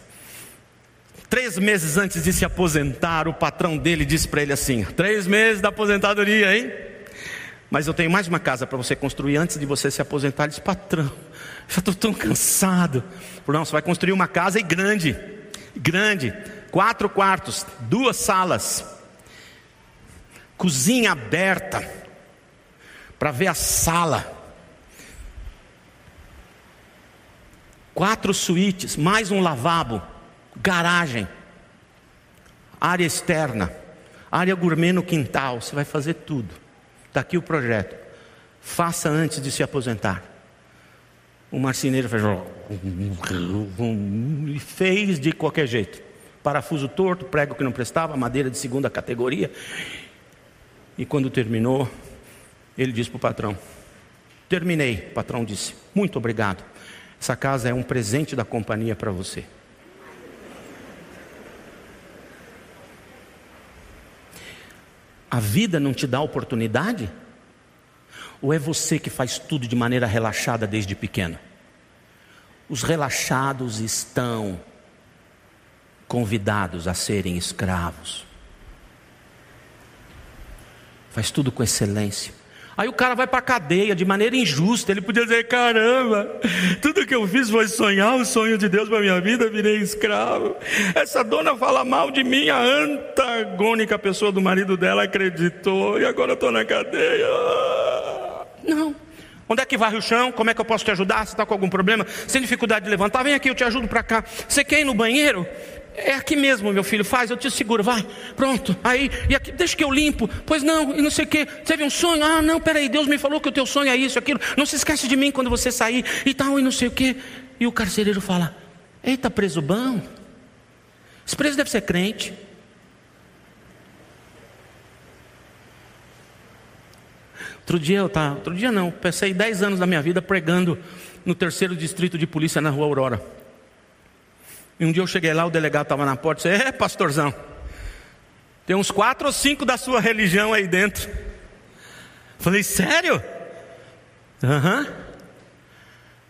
Três meses antes de se aposentar, o patrão dele disse para ele assim: Três meses da aposentadoria, hein? Mas eu tenho mais uma casa para você construir antes de você se aposentar. Ele disse: Patrão, já estou tão cansado. Não, você vai construir uma casa e grande. grande, quatro quartos, duas salas, cozinha aberta para ver a sala. Quatro suítes, mais um lavabo, garagem, área externa, área gourmet no quintal. Você vai fazer tudo. Está aqui o projeto. Faça antes de se aposentar. O marceneiro fez, e fez de qualquer jeito. Parafuso torto, prego que não prestava, madeira de segunda categoria. E quando terminou, ele disse para o patrão: Terminei. O patrão disse: Muito obrigado. Essa casa é um presente da companhia para você. A vida não te dá oportunidade? Ou é você que faz tudo de maneira relaxada desde pequeno? Os relaxados estão convidados a serem escravos. Faz tudo com excelência. Aí o cara vai para a cadeia de maneira injusta. Ele podia dizer: caramba, tudo que eu fiz foi sonhar o sonho de Deus para minha vida, virei escravo. Essa dona fala mal de mim, a antagônica pessoa do marido dela acreditou, e agora eu estou na cadeia. Não. Onde é que varre o chão? Como é que eu posso te ajudar? Você está com algum problema? Sem dificuldade de levantar? Vem aqui, eu te ajudo para cá. Você quer ir no banheiro? É aqui mesmo, meu filho, faz, eu te seguro, vai, pronto. Aí, e aqui, deixa que eu limpo. Pois não, e não sei o que. Teve um sonho? Ah, não, peraí, Deus me falou que o teu sonho é isso, aquilo. Não se esquece de mim quando você sair e tal, e não sei o que. E o carcereiro fala: Eita, preso bom. Esse preso deve ser crente. Outro dia eu tava, outro dia não, passei 10 anos da minha vida pregando no terceiro distrito de polícia na rua Aurora. E um dia eu cheguei lá, o delegado estava na porta e disse: É, pastorzão, tem uns quatro ou cinco da sua religião aí dentro. Falei, sério? Aham. Uhum.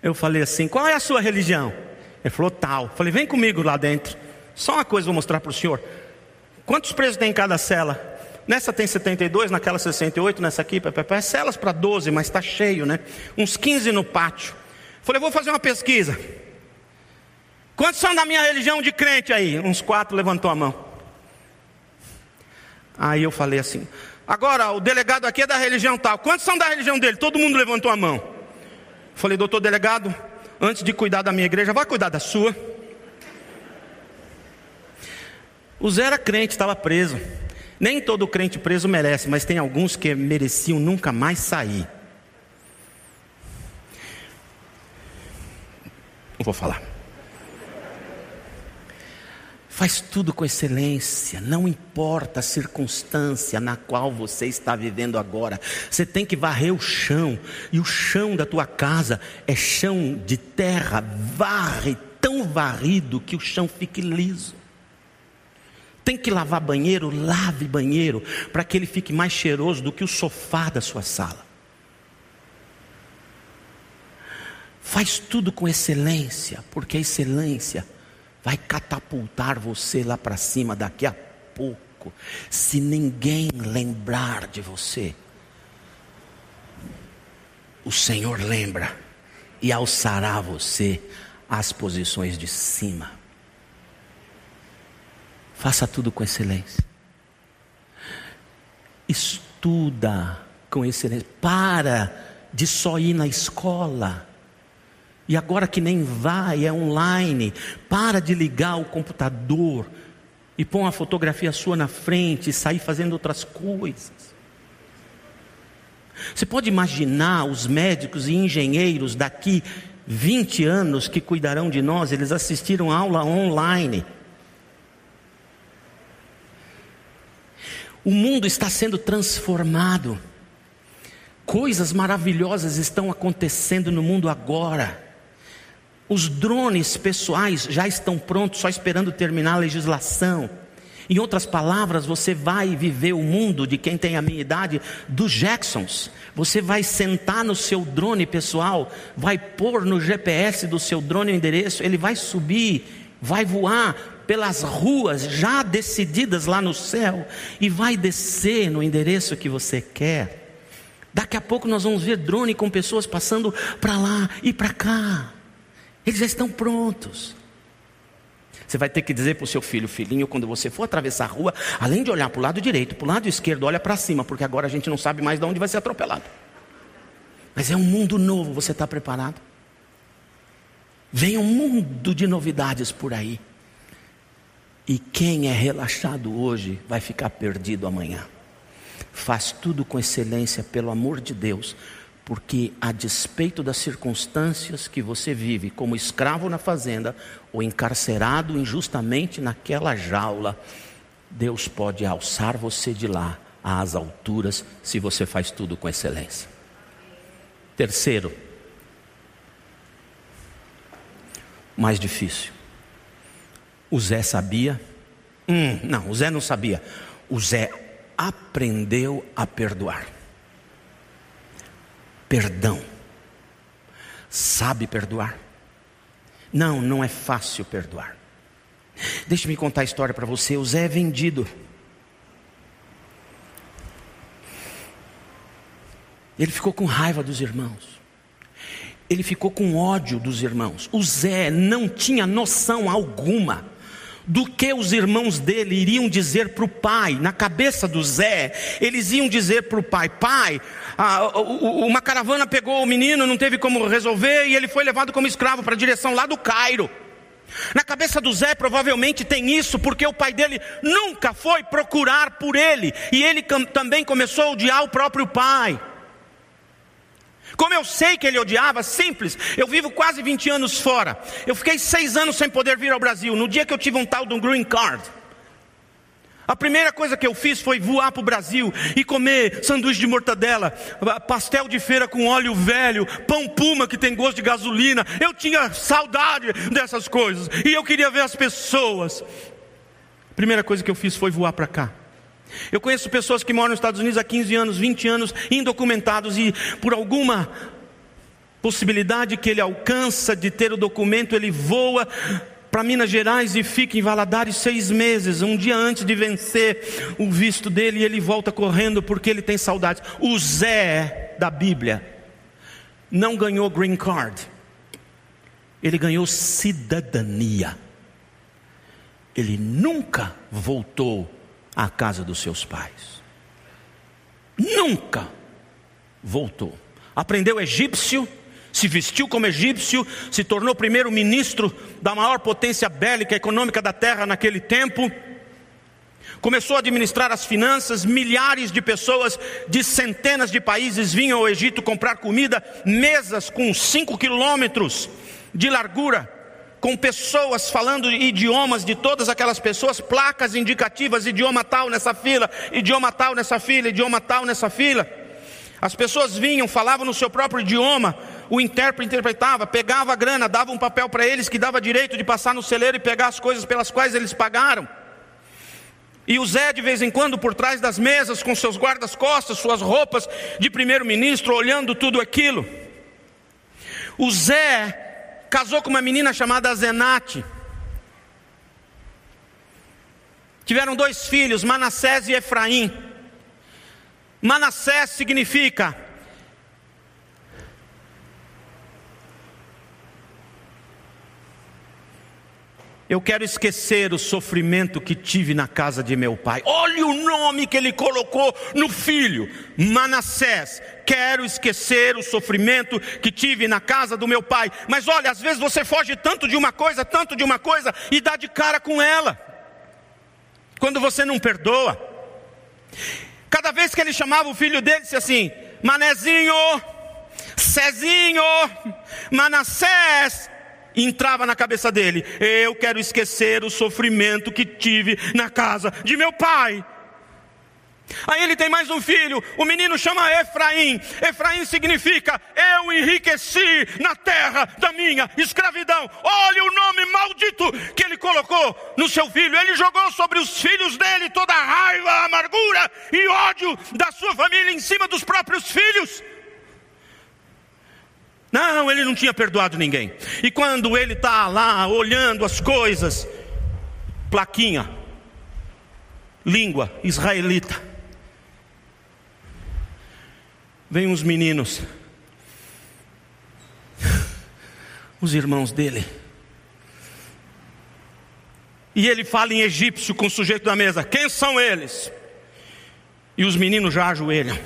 Eu falei assim: qual é a sua religião? Ele falou, tal. Falei, vem comigo lá dentro. Só uma coisa vou mostrar para o senhor. Quantos presos tem em cada cela? Nessa tem 72, naquela 68, nessa aqui, é celas para 12, mas está cheio, né? Uns 15 no pátio. Falei, vou fazer uma pesquisa. Quantos são da minha religião de crente aí? Uns quatro levantou a mão. Aí eu falei assim: agora o delegado aqui é da religião tal. Quantos são da religião dele? Todo mundo levantou a mão. Falei, doutor delegado, antes de cuidar da minha igreja, vai cuidar da sua. O Zé era crente, estava preso. Nem todo crente preso merece, mas tem alguns que mereciam nunca mais sair. Não vou falar. Faz tudo com excelência, não importa a circunstância na qual você está vivendo agora. Você tem que varrer o chão, e o chão da tua casa é chão de terra, varre tão varrido que o chão fique liso. Tem que lavar banheiro, lave banheiro, para que ele fique mais cheiroso do que o sofá da sua sala. Faz tudo com excelência, porque a excelência vai catapultar você lá para cima daqui a pouco, se ninguém lembrar de você. O Senhor lembra e alçará você às posições de cima. Faça tudo com excelência. Estuda com excelência. Para de só ir na escola. E agora que nem vai, é online. Para de ligar o computador e pôr uma fotografia sua na frente e sair fazendo outras coisas. Você pode imaginar os médicos e engenheiros daqui 20 anos que cuidarão de nós, eles assistiram aula online. O mundo está sendo transformado. Coisas maravilhosas estão acontecendo no mundo agora. Os drones pessoais já estão prontos, só esperando terminar a legislação. Em outras palavras, você vai viver o mundo de quem tem a minha idade dos Jacksons. Você vai sentar no seu drone pessoal, vai pôr no GPS do seu drone o endereço, ele vai subir, vai voar pelas ruas já decididas lá no céu e vai descer no endereço que você quer. Daqui a pouco nós vamos ver drone com pessoas passando para lá e para cá. Eles já estão prontos. Você vai ter que dizer para o seu filho, filhinho, quando você for atravessar a rua, além de olhar para o lado direito, para o lado esquerdo, olha para cima, porque agora a gente não sabe mais de onde vai ser atropelado. Mas é um mundo novo, você está preparado? Vem um mundo de novidades por aí. E quem é relaxado hoje vai ficar perdido amanhã. Faz tudo com excelência, pelo amor de Deus, porque a despeito das circunstâncias que você vive, como escravo na fazenda ou encarcerado injustamente naquela jaula, Deus pode alçar você de lá às alturas se você faz tudo com excelência. Terceiro, mais difícil. O Zé sabia? Hum, não, o Zé não sabia. O Zé aprendeu a perdoar. Perdão. Sabe perdoar? Não, não é fácil perdoar. Deixe-me contar a história para você. O Zé é vendido. Ele ficou com raiva dos irmãos. Ele ficou com ódio dos irmãos. O Zé não tinha noção alguma do que os irmãos dele iriam dizer para o pai. Na cabeça do Zé, eles iam dizer para o pai: Pai, uma caravana pegou o menino, não teve como resolver, e ele foi levado como escravo para a direção lá do Cairo. Na cabeça do Zé provavelmente tem isso, porque o pai dele nunca foi procurar por ele, e ele também começou a odiar o próprio pai. Como eu sei que ele odiava, simples, eu vivo quase 20 anos fora. Eu fiquei seis anos sem poder vir ao Brasil. No dia que eu tive um tal de um green card. A primeira coisa que eu fiz foi voar para o Brasil e comer sanduíche de mortadela, pastel de feira com óleo velho, pão puma que tem gosto de gasolina. Eu tinha saudade dessas coisas e eu queria ver as pessoas. A primeira coisa que eu fiz foi voar para cá. Eu conheço pessoas que moram nos Estados Unidos há 15 anos, 20 anos, indocumentados, e por alguma possibilidade que ele alcança de ter o documento, ele voa para Minas Gerais e fica em Valadares seis meses, um dia antes de vencer o visto dele, e ele volta correndo porque ele tem saudades. O Zé da Bíblia não ganhou green card, ele ganhou cidadania. Ele nunca voltou à casa dos seus pais. Nunca voltou. Aprendeu egípcio, se vestiu como egípcio, se tornou primeiro ministro da maior potência bélica e econômica da terra naquele tempo. Começou a administrar as finanças, milhares de pessoas de centenas de países vinham ao Egito comprar comida, mesas com cinco quilômetros de largura, com pessoas falando idiomas de todas aquelas pessoas, placas indicativas, idioma tal nessa fila, idioma tal nessa fila, idioma tal nessa fila. As pessoas vinham, falavam no seu próprio idioma, o intérprete interpretava, pegava a grana, dava um papel para eles que dava direito de passar no celeiro e pegar as coisas pelas quais eles pagaram. E o Zé, de vez em quando, por trás das mesas, com seus guardas-costas, suas roupas de primeiro-ministro, olhando tudo aquilo. O Zé casou com uma menina chamada Zenate. Tiveram dois filhos, Manassés e Efraim. Manassés significa Eu quero esquecer o sofrimento que tive na casa de meu pai. Olha o nome que ele colocou no filho, Manassés. Quero esquecer o sofrimento que tive na casa do meu pai. Mas olha, às vezes você foge tanto de uma coisa, tanto de uma coisa, e dá de cara com ela. Quando você não perdoa. Cada vez que ele chamava o filho dele, disse assim: Manezinho, Cezinho, Manassés entrava na cabeça dele: eu quero esquecer o sofrimento que tive na casa de meu pai. Aí ele tem mais um filho, o menino chama Efraim. Efraim significa eu enriqueci na terra da minha escravidão. Olha o nome maldito que ele colocou no seu filho. Ele jogou sobre os filhos dele toda a raiva, amargura e ódio da sua família em cima dos próprios filhos. Não, ele não tinha perdoado ninguém. E quando ele está lá olhando as coisas, plaquinha, língua israelita. Vem uns meninos, os irmãos dele. E ele fala em egípcio com o sujeito da mesa: Quem são eles? E os meninos já ajoelham.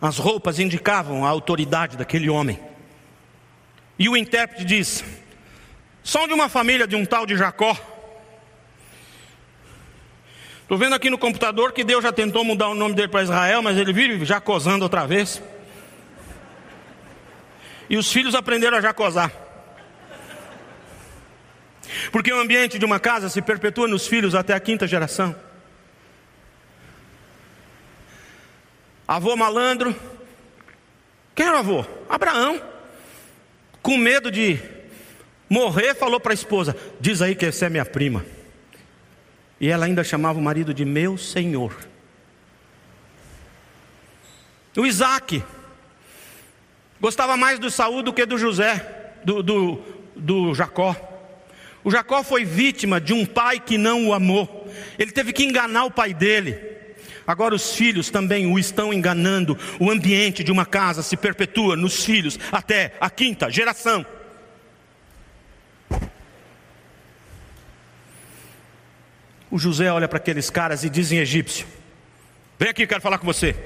As roupas indicavam a autoridade daquele homem. E o intérprete diz: São de uma família de um tal de Jacó. Estou vendo aqui no computador que Deus já tentou mudar o nome dele para Israel, mas ele vive jacosando outra vez. E os filhos aprenderam a jacosar. Porque o ambiente de uma casa se perpetua nos filhos até a quinta geração. Avô malandro. Quem era o avô? Abraão. Com medo de morrer, falou para a esposa: Diz aí que essa é minha prima. E ela ainda chamava o marido de meu senhor. O Isaac gostava mais do Saul do que do José, do, do, do Jacó. O Jacó foi vítima de um pai que não o amou. Ele teve que enganar o pai dele. Agora os filhos também o estão enganando. O ambiente de uma casa se perpetua nos filhos até a quinta geração. O José olha para aqueles caras e diz em egípcio: Vem aqui, quero falar com você.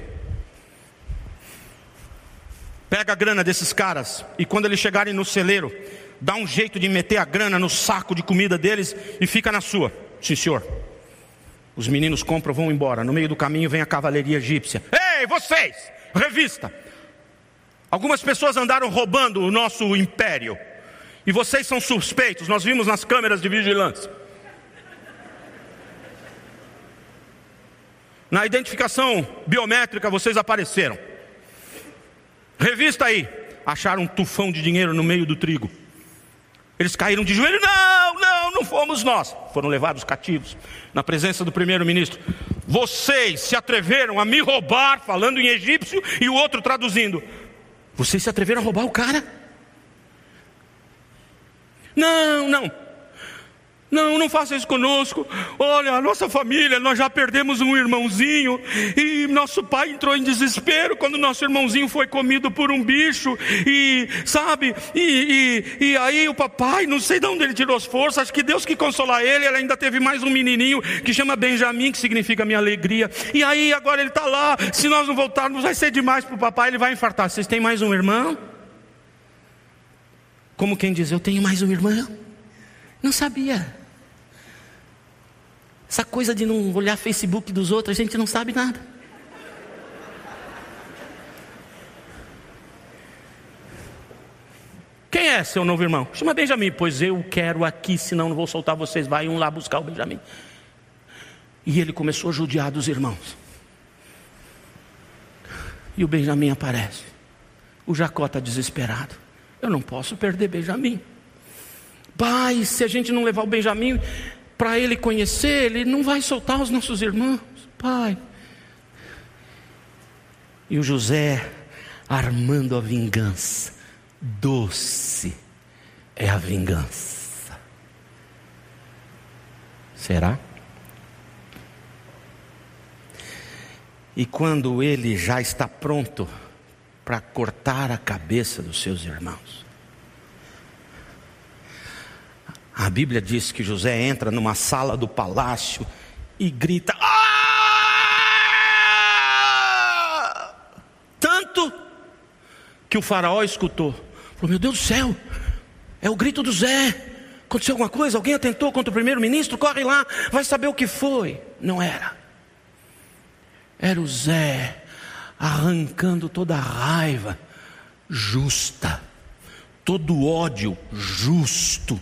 Pega a grana desses caras e quando eles chegarem no celeiro, dá um jeito de meter a grana no saco de comida deles e fica na sua. Sim, senhor. Os meninos compram, vão embora. No meio do caminho vem a cavalaria egípcia. Ei, vocês! Revista! Algumas pessoas andaram roubando o nosso império. E vocês são suspeitos, nós vimos nas câmeras de vigilância. Na identificação biométrica vocês apareceram. Revista aí. Acharam um tufão de dinheiro no meio do trigo. Eles caíram de joelho. Não, não, não fomos nós. Foram levados cativos na presença do primeiro-ministro. Vocês se atreveram a me roubar, falando em egípcio, e o outro traduzindo. Vocês se atreveram a roubar o cara? Não, não. Não, não faça isso conosco. Olha, a nossa família, nós já perdemos um irmãozinho e nosso pai entrou em desespero quando nosso irmãozinho foi comido por um bicho e, sabe, e, e, e aí o papai, não sei de onde ele tirou as forças, acho que Deus que consolar ele, ele ainda teve mais um menininho que chama Benjamim, que significa minha alegria. E aí agora ele está lá, se nós não voltarmos vai ser demais para o papai, ele vai infartar. Vocês têm mais um irmão? Como quem diz, eu tenho mais um irmão? Não sabia. Essa coisa de não olhar Facebook dos outros, a gente não sabe nada. Quem é seu novo irmão? Chama Benjamin. Pois eu quero aqui, senão não vou soltar vocês. Vai um lá buscar o Benjamin. E ele começou a judiar dos irmãos. E o Benjamin aparece. O Jacó está desesperado. Eu não posso perder Benjamin. Pai, se a gente não levar o Benjamin, para ele conhecer, ele não vai soltar os nossos irmãos, pai. E o José armando a vingança, doce é a vingança. Será? E quando ele já está pronto para cortar a cabeça dos seus irmãos, A Bíblia diz que José entra numa sala do palácio e grita: ah! Tanto que o faraó escutou. Falou: Meu Deus do céu, é o grito do Zé. Aconteceu alguma coisa? Alguém atentou contra o primeiro-ministro? Corre lá, vai saber o que foi. Não era. Era o Zé arrancando toda a raiva justa, todo o ódio justo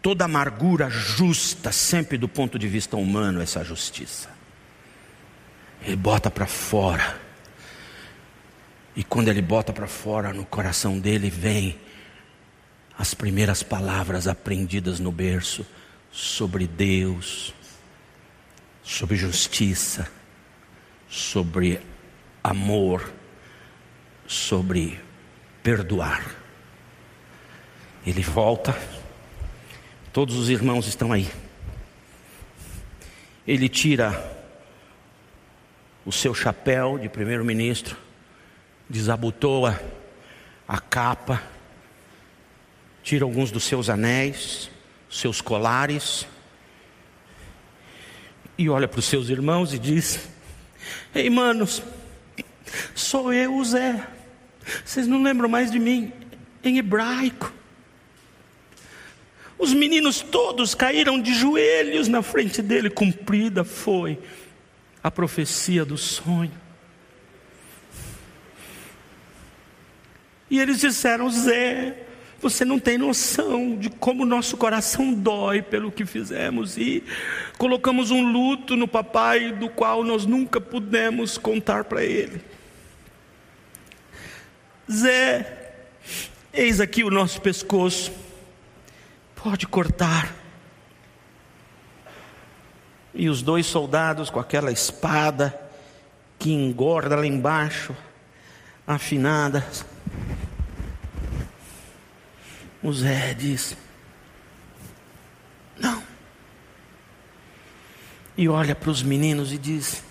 toda amargura justa, sempre do ponto de vista humano, essa justiça. Ele bota para fora. E quando ele bota para fora, no coração dele vem as primeiras palavras aprendidas no berço sobre Deus, sobre justiça, sobre amor, sobre perdoar. Ele volta Todos os irmãos estão aí. Ele tira o seu chapéu de primeiro-ministro, desabotoa a capa, tira alguns dos seus anéis, seus colares, e olha para os seus irmãos e diz: Ei, manos, sou eu, Zé. Vocês não lembram mais de mim? Em hebraico. Os meninos todos caíram de joelhos na frente dele, cumprida foi a profecia do sonho. E eles disseram: Zé, você não tem noção de como nosso coração dói pelo que fizemos e colocamos um luto no papai do qual nós nunca pudemos contar para ele. Zé, eis aqui o nosso pescoço, pode cortar. E os dois soldados com aquela espada que engorda lá embaixo, afinada, o Zé diz: Não. E olha para os meninos e diz: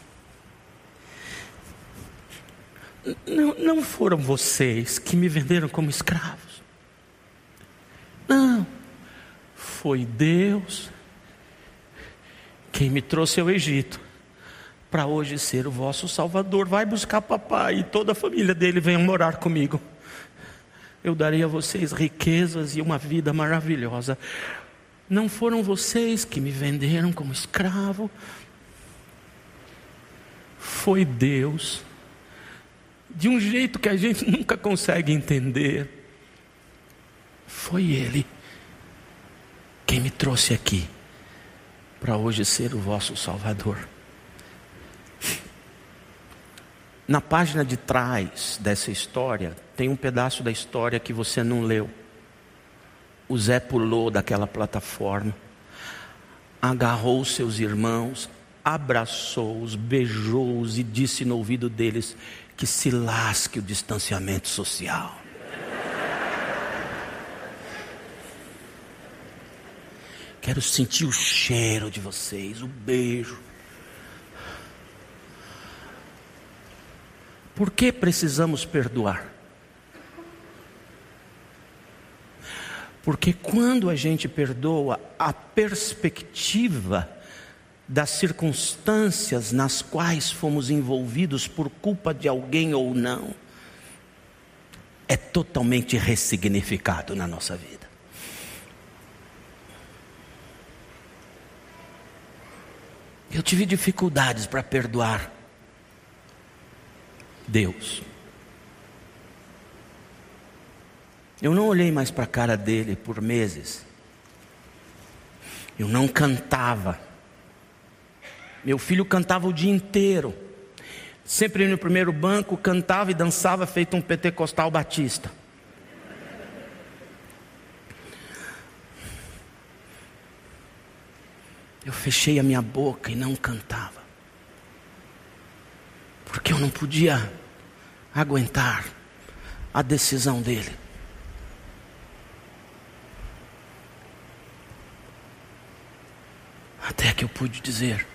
não, não foram vocês que me venderam como escravos. Não. Foi Deus quem me trouxe ao Egito para hoje ser o vosso Salvador. Vai buscar papai e toda a família dele venha morar comigo eu darei a vocês riquezas e uma vida maravilhosa. Não foram vocês que me venderam como escravo, foi Deus, de um jeito que a gente nunca consegue entender. Foi Ele quem me trouxe aqui para hoje ser o vosso Salvador. Na página de trás dessa história, tem um pedaço da história que você não leu. O Zé pulou daquela plataforma, agarrou seus irmãos, abraçou-os, beijou-os e disse no ouvido deles que se lasque o distanciamento social. Quero sentir o cheiro de vocês, o beijo. Por que precisamos perdoar? Porque quando a gente perdoa, a perspectiva das circunstâncias nas quais fomos envolvidos por culpa de alguém ou não, é totalmente ressignificado na nossa vida. Eu tive dificuldades para perdoar Deus. Eu não olhei mais para a cara dele por meses. Eu não cantava. Meu filho cantava o dia inteiro. Sempre no primeiro banco, cantava e dançava feito um pentecostal batista. Eu fechei a minha boca e não cantava porque eu não podia aguentar a decisão dele. Até que eu pude dizer,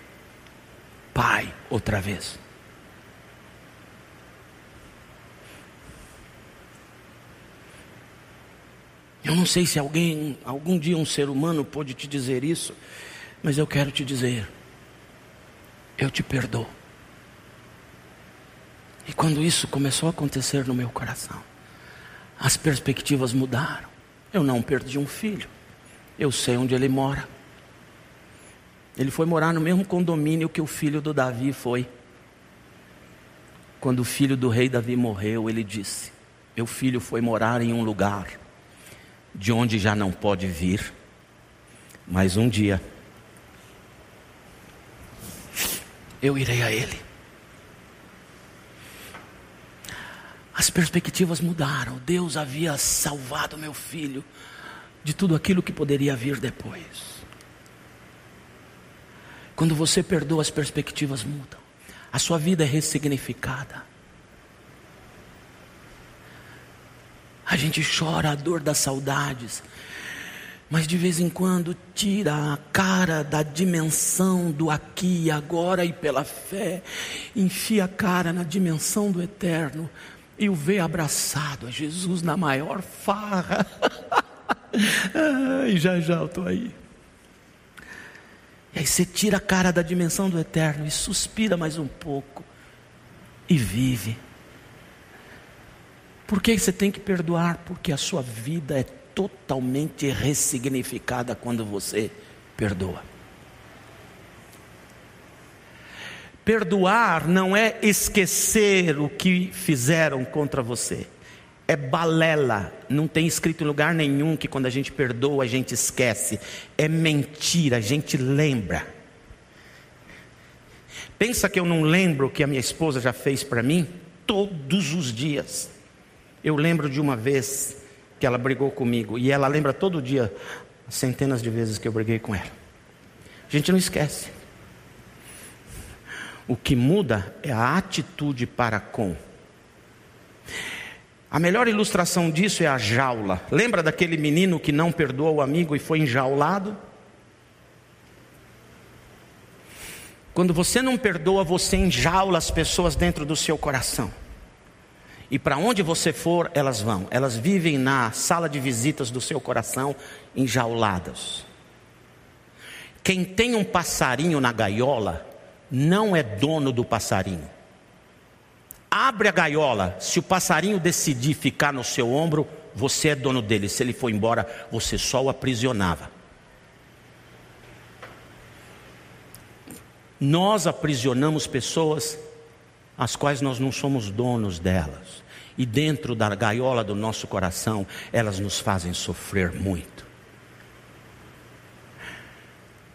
Pai, outra vez. Eu não sei se alguém, algum dia um ser humano pode te dizer isso, mas eu quero te dizer, eu te perdoo. E quando isso começou a acontecer no meu coração, as perspectivas mudaram. Eu não perdi um filho. Eu sei onde ele mora. Ele foi morar no mesmo condomínio que o filho do Davi foi. Quando o filho do rei Davi morreu, ele disse: Meu filho foi morar em um lugar de onde já não pode vir, mas um dia eu irei a ele. As perspectivas mudaram. Deus havia salvado meu filho de tudo aquilo que poderia vir depois. Quando você perdoa, as perspectivas mudam. A sua vida é ressignificada. A gente chora a dor das saudades, mas de vez em quando tira a cara da dimensão do aqui e agora e pela fé, enfia a cara na dimensão do eterno e o vê abraçado a Jesus na maior farra. (laughs) e já já eu estou aí. E aí você tira a cara da dimensão do eterno e suspira mais um pouco e vive. Por que você tem que perdoar? Porque a sua vida é totalmente ressignificada quando você perdoa. Perdoar não é esquecer o que fizeram contra você. É balela, não tem escrito em lugar nenhum que quando a gente perdoa a gente esquece. É mentira, a gente lembra. Pensa que eu não lembro o que a minha esposa já fez para mim? Todos os dias. Eu lembro de uma vez que ela brigou comigo e ela lembra todo dia centenas de vezes que eu briguei com ela. A gente não esquece. O que muda é a atitude para com. A melhor ilustração disso é a jaula. Lembra daquele menino que não perdoou o amigo e foi enjaulado? Quando você não perdoa, você enjaula as pessoas dentro do seu coração. E para onde você for, elas vão. Elas vivem na sala de visitas do seu coração, enjauladas. Quem tem um passarinho na gaiola, não é dono do passarinho. Abre a gaiola, se o passarinho decidir ficar no seu ombro, você é dono dele. Se ele for embora, você só o aprisionava. Nós aprisionamos pessoas as quais nós não somos donos delas. E dentro da gaiola do nosso coração, elas nos fazem sofrer muito.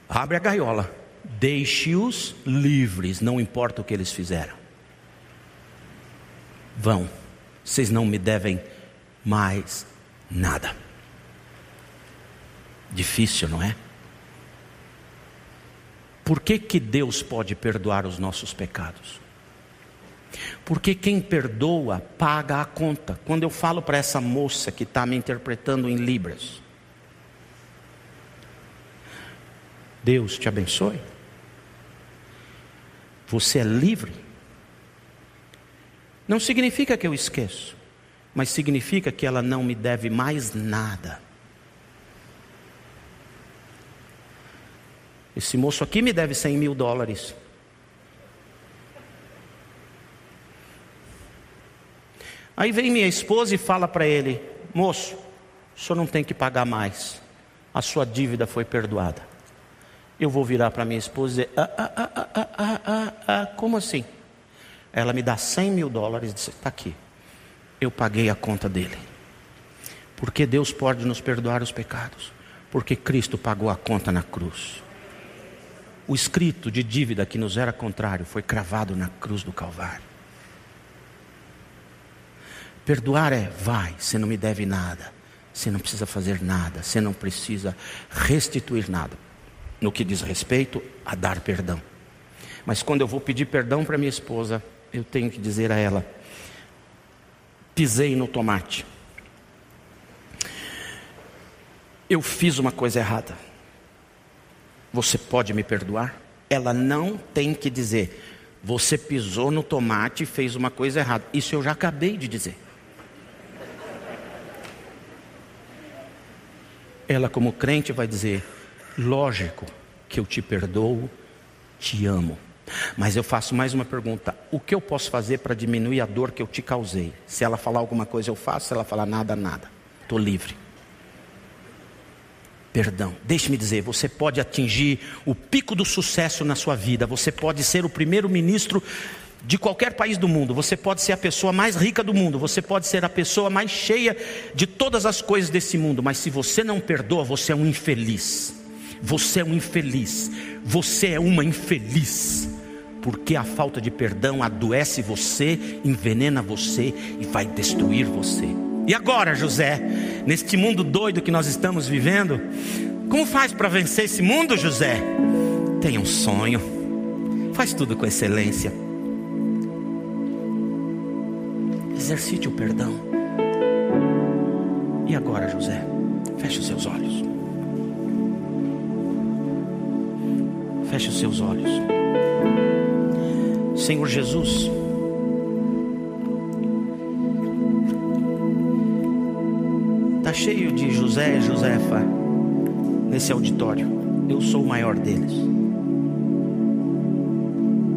Abre a gaiola, Deixe-os livres, não importa o que eles fizeram. Vão, vocês não me devem mais nada. Difícil, não é? Por que, que Deus pode perdoar os nossos pecados? Porque quem perdoa paga a conta. Quando eu falo para essa moça que está me interpretando em Libras, Deus te abençoe. Você é livre. Não significa que eu esqueço, mas significa que ela não me deve mais nada. Esse moço aqui me deve 100 mil dólares. Aí vem minha esposa e fala para ele: Moço, o senhor não tem que pagar mais, a sua dívida foi perdoada eu vou virar para minha esposa e dizer: ah ah ah, ah, ah, ah, ah, ah, como assim? Ela me dá 100 mil dólares e diz: está aqui, eu paguei a conta dele. Porque Deus pode nos perdoar os pecados? Porque Cristo pagou a conta na cruz. O escrito de dívida que nos era contrário foi cravado na cruz do Calvário. Perdoar é, vai, você não me deve nada, você não precisa fazer nada, você não precisa restituir nada no que diz respeito a dar perdão. Mas quando eu vou pedir perdão para minha esposa, eu tenho que dizer a ela: pisei no tomate. Eu fiz uma coisa errada. Você pode me perdoar? Ela não tem que dizer: você pisou no tomate e fez uma coisa errada. Isso eu já acabei de dizer. Ela, como crente, vai dizer: Lógico que eu te perdoo, te amo. Mas eu faço mais uma pergunta: o que eu posso fazer para diminuir a dor que eu te causei? Se ela falar alguma coisa, eu faço, se ela falar nada, nada. Estou livre. Perdão, deixe-me dizer, você pode atingir o pico do sucesso na sua vida, você pode ser o primeiro-ministro de qualquer país do mundo, você pode ser a pessoa mais rica do mundo, você pode ser a pessoa mais cheia de todas as coisas desse mundo, mas se você não perdoa, você é um infeliz. Você é um infeliz. Você é uma infeliz. Porque a falta de perdão adoece você, envenena você e vai destruir você. E agora, José, neste mundo doido que nós estamos vivendo, como faz para vencer esse mundo, José? Tenha um sonho, faz tudo com excelência, exercite o perdão. E agora, José, feche os seus olhos. Feche os seus olhos. Senhor Jesus, está cheio de José e Josefa nesse auditório. Eu sou o maior deles,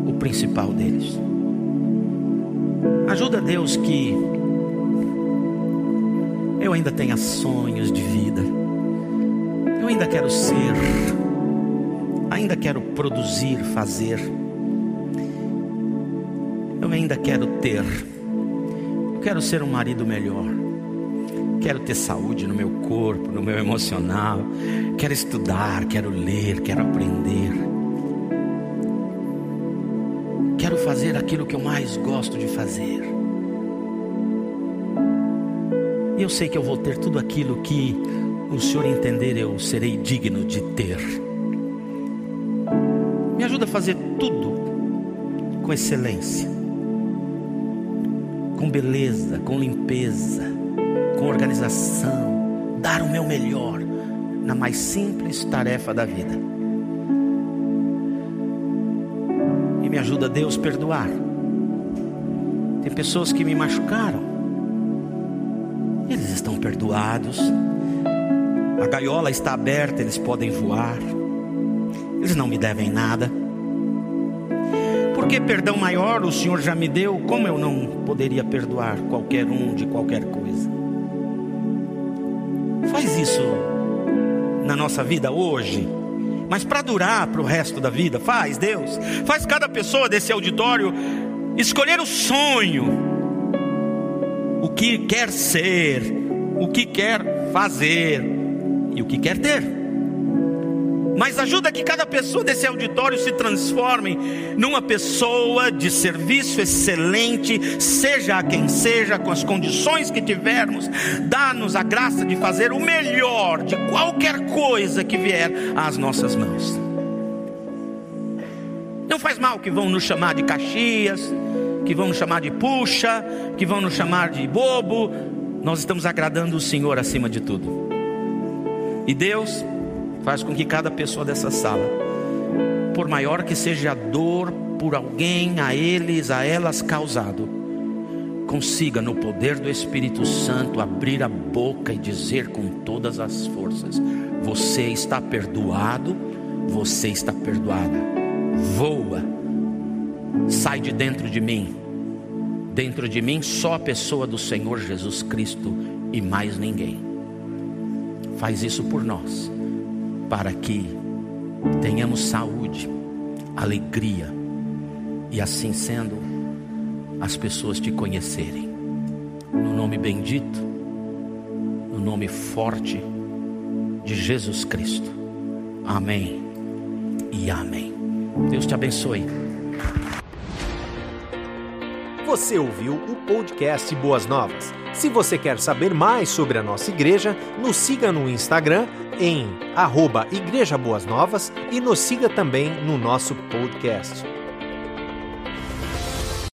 o principal deles. Ajuda Deus que eu ainda tenha sonhos de vida, eu ainda quero ser, ainda quero produzir, fazer, eu ainda quero ter, eu quero ser um marido melhor. Quero ter saúde no meu corpo, no meu emocional. Quero estudar, quero ler, quero aprender. Quero fazer aquilo que eu mais gosto de fazer. E eu sei que eu vou ter tudo aquilo que o Senhor entender eu serei digno de ter. Me ajuda a fazer tudo com excelência, com beleza, com limpeza com organização, dar o meu melhor na mais simples tarefa da vida. Ajuda Deus perdoar. Tem pessoas que me machucaram. Eles estão perdoados. A gaiola está aberta, eles podem voar. Eles não me devem nada. Porque perdão maior o Senhor já me deu, como eu não poderia perdoar qualquer um de qualquer coisa? Faz isso na nossa vida hoje. Mas para durar para o resto da vida, faz Deus. Faz cada pessoa desse auditório escolher o sonho, o que quer ser, o que quer fazer e o que quer ter mas ajuda que cada pessoa desse auditório se transforme numa pessoa de serviço excelente, seja a quem seja, com as condições que tivermos, dá-nos a graça de fazer o melhor de qualquer coisa que vier às nossas mãos. Não faz mal que vão nos chamar de Caxias, que vão nos chamar de puxa, que vão nos chamar de bobo, nós estamos agradando o Senhor acima de tudo. E Deus faz com que cada pessoa dessa sala, por maior que seja a dor por alguém, a eles, a elas causado, consiga no poder do Espírito Santo abrir a boca e dizer com todas as forças: Você está perdoado, você está perdoada. Voa, sai de dentro de mim. Dentro de mim só a pessoa do Senhor Jesus Cristo e mais ninguém. Faz isso por nós para que tenhamos saúde, alegria e assim sendo, as pessoas te conhecerem. No nome bendito, no nome forte de Jesus Cristo. Amém e amém. Deus te abençoe. Você ouviu o podcast Boas Novas. Se você quer saber mais sobre a nossa igreja, nos siga no Instagram em arroba Igreja Boas Novas e nos siga também no nosso podcast.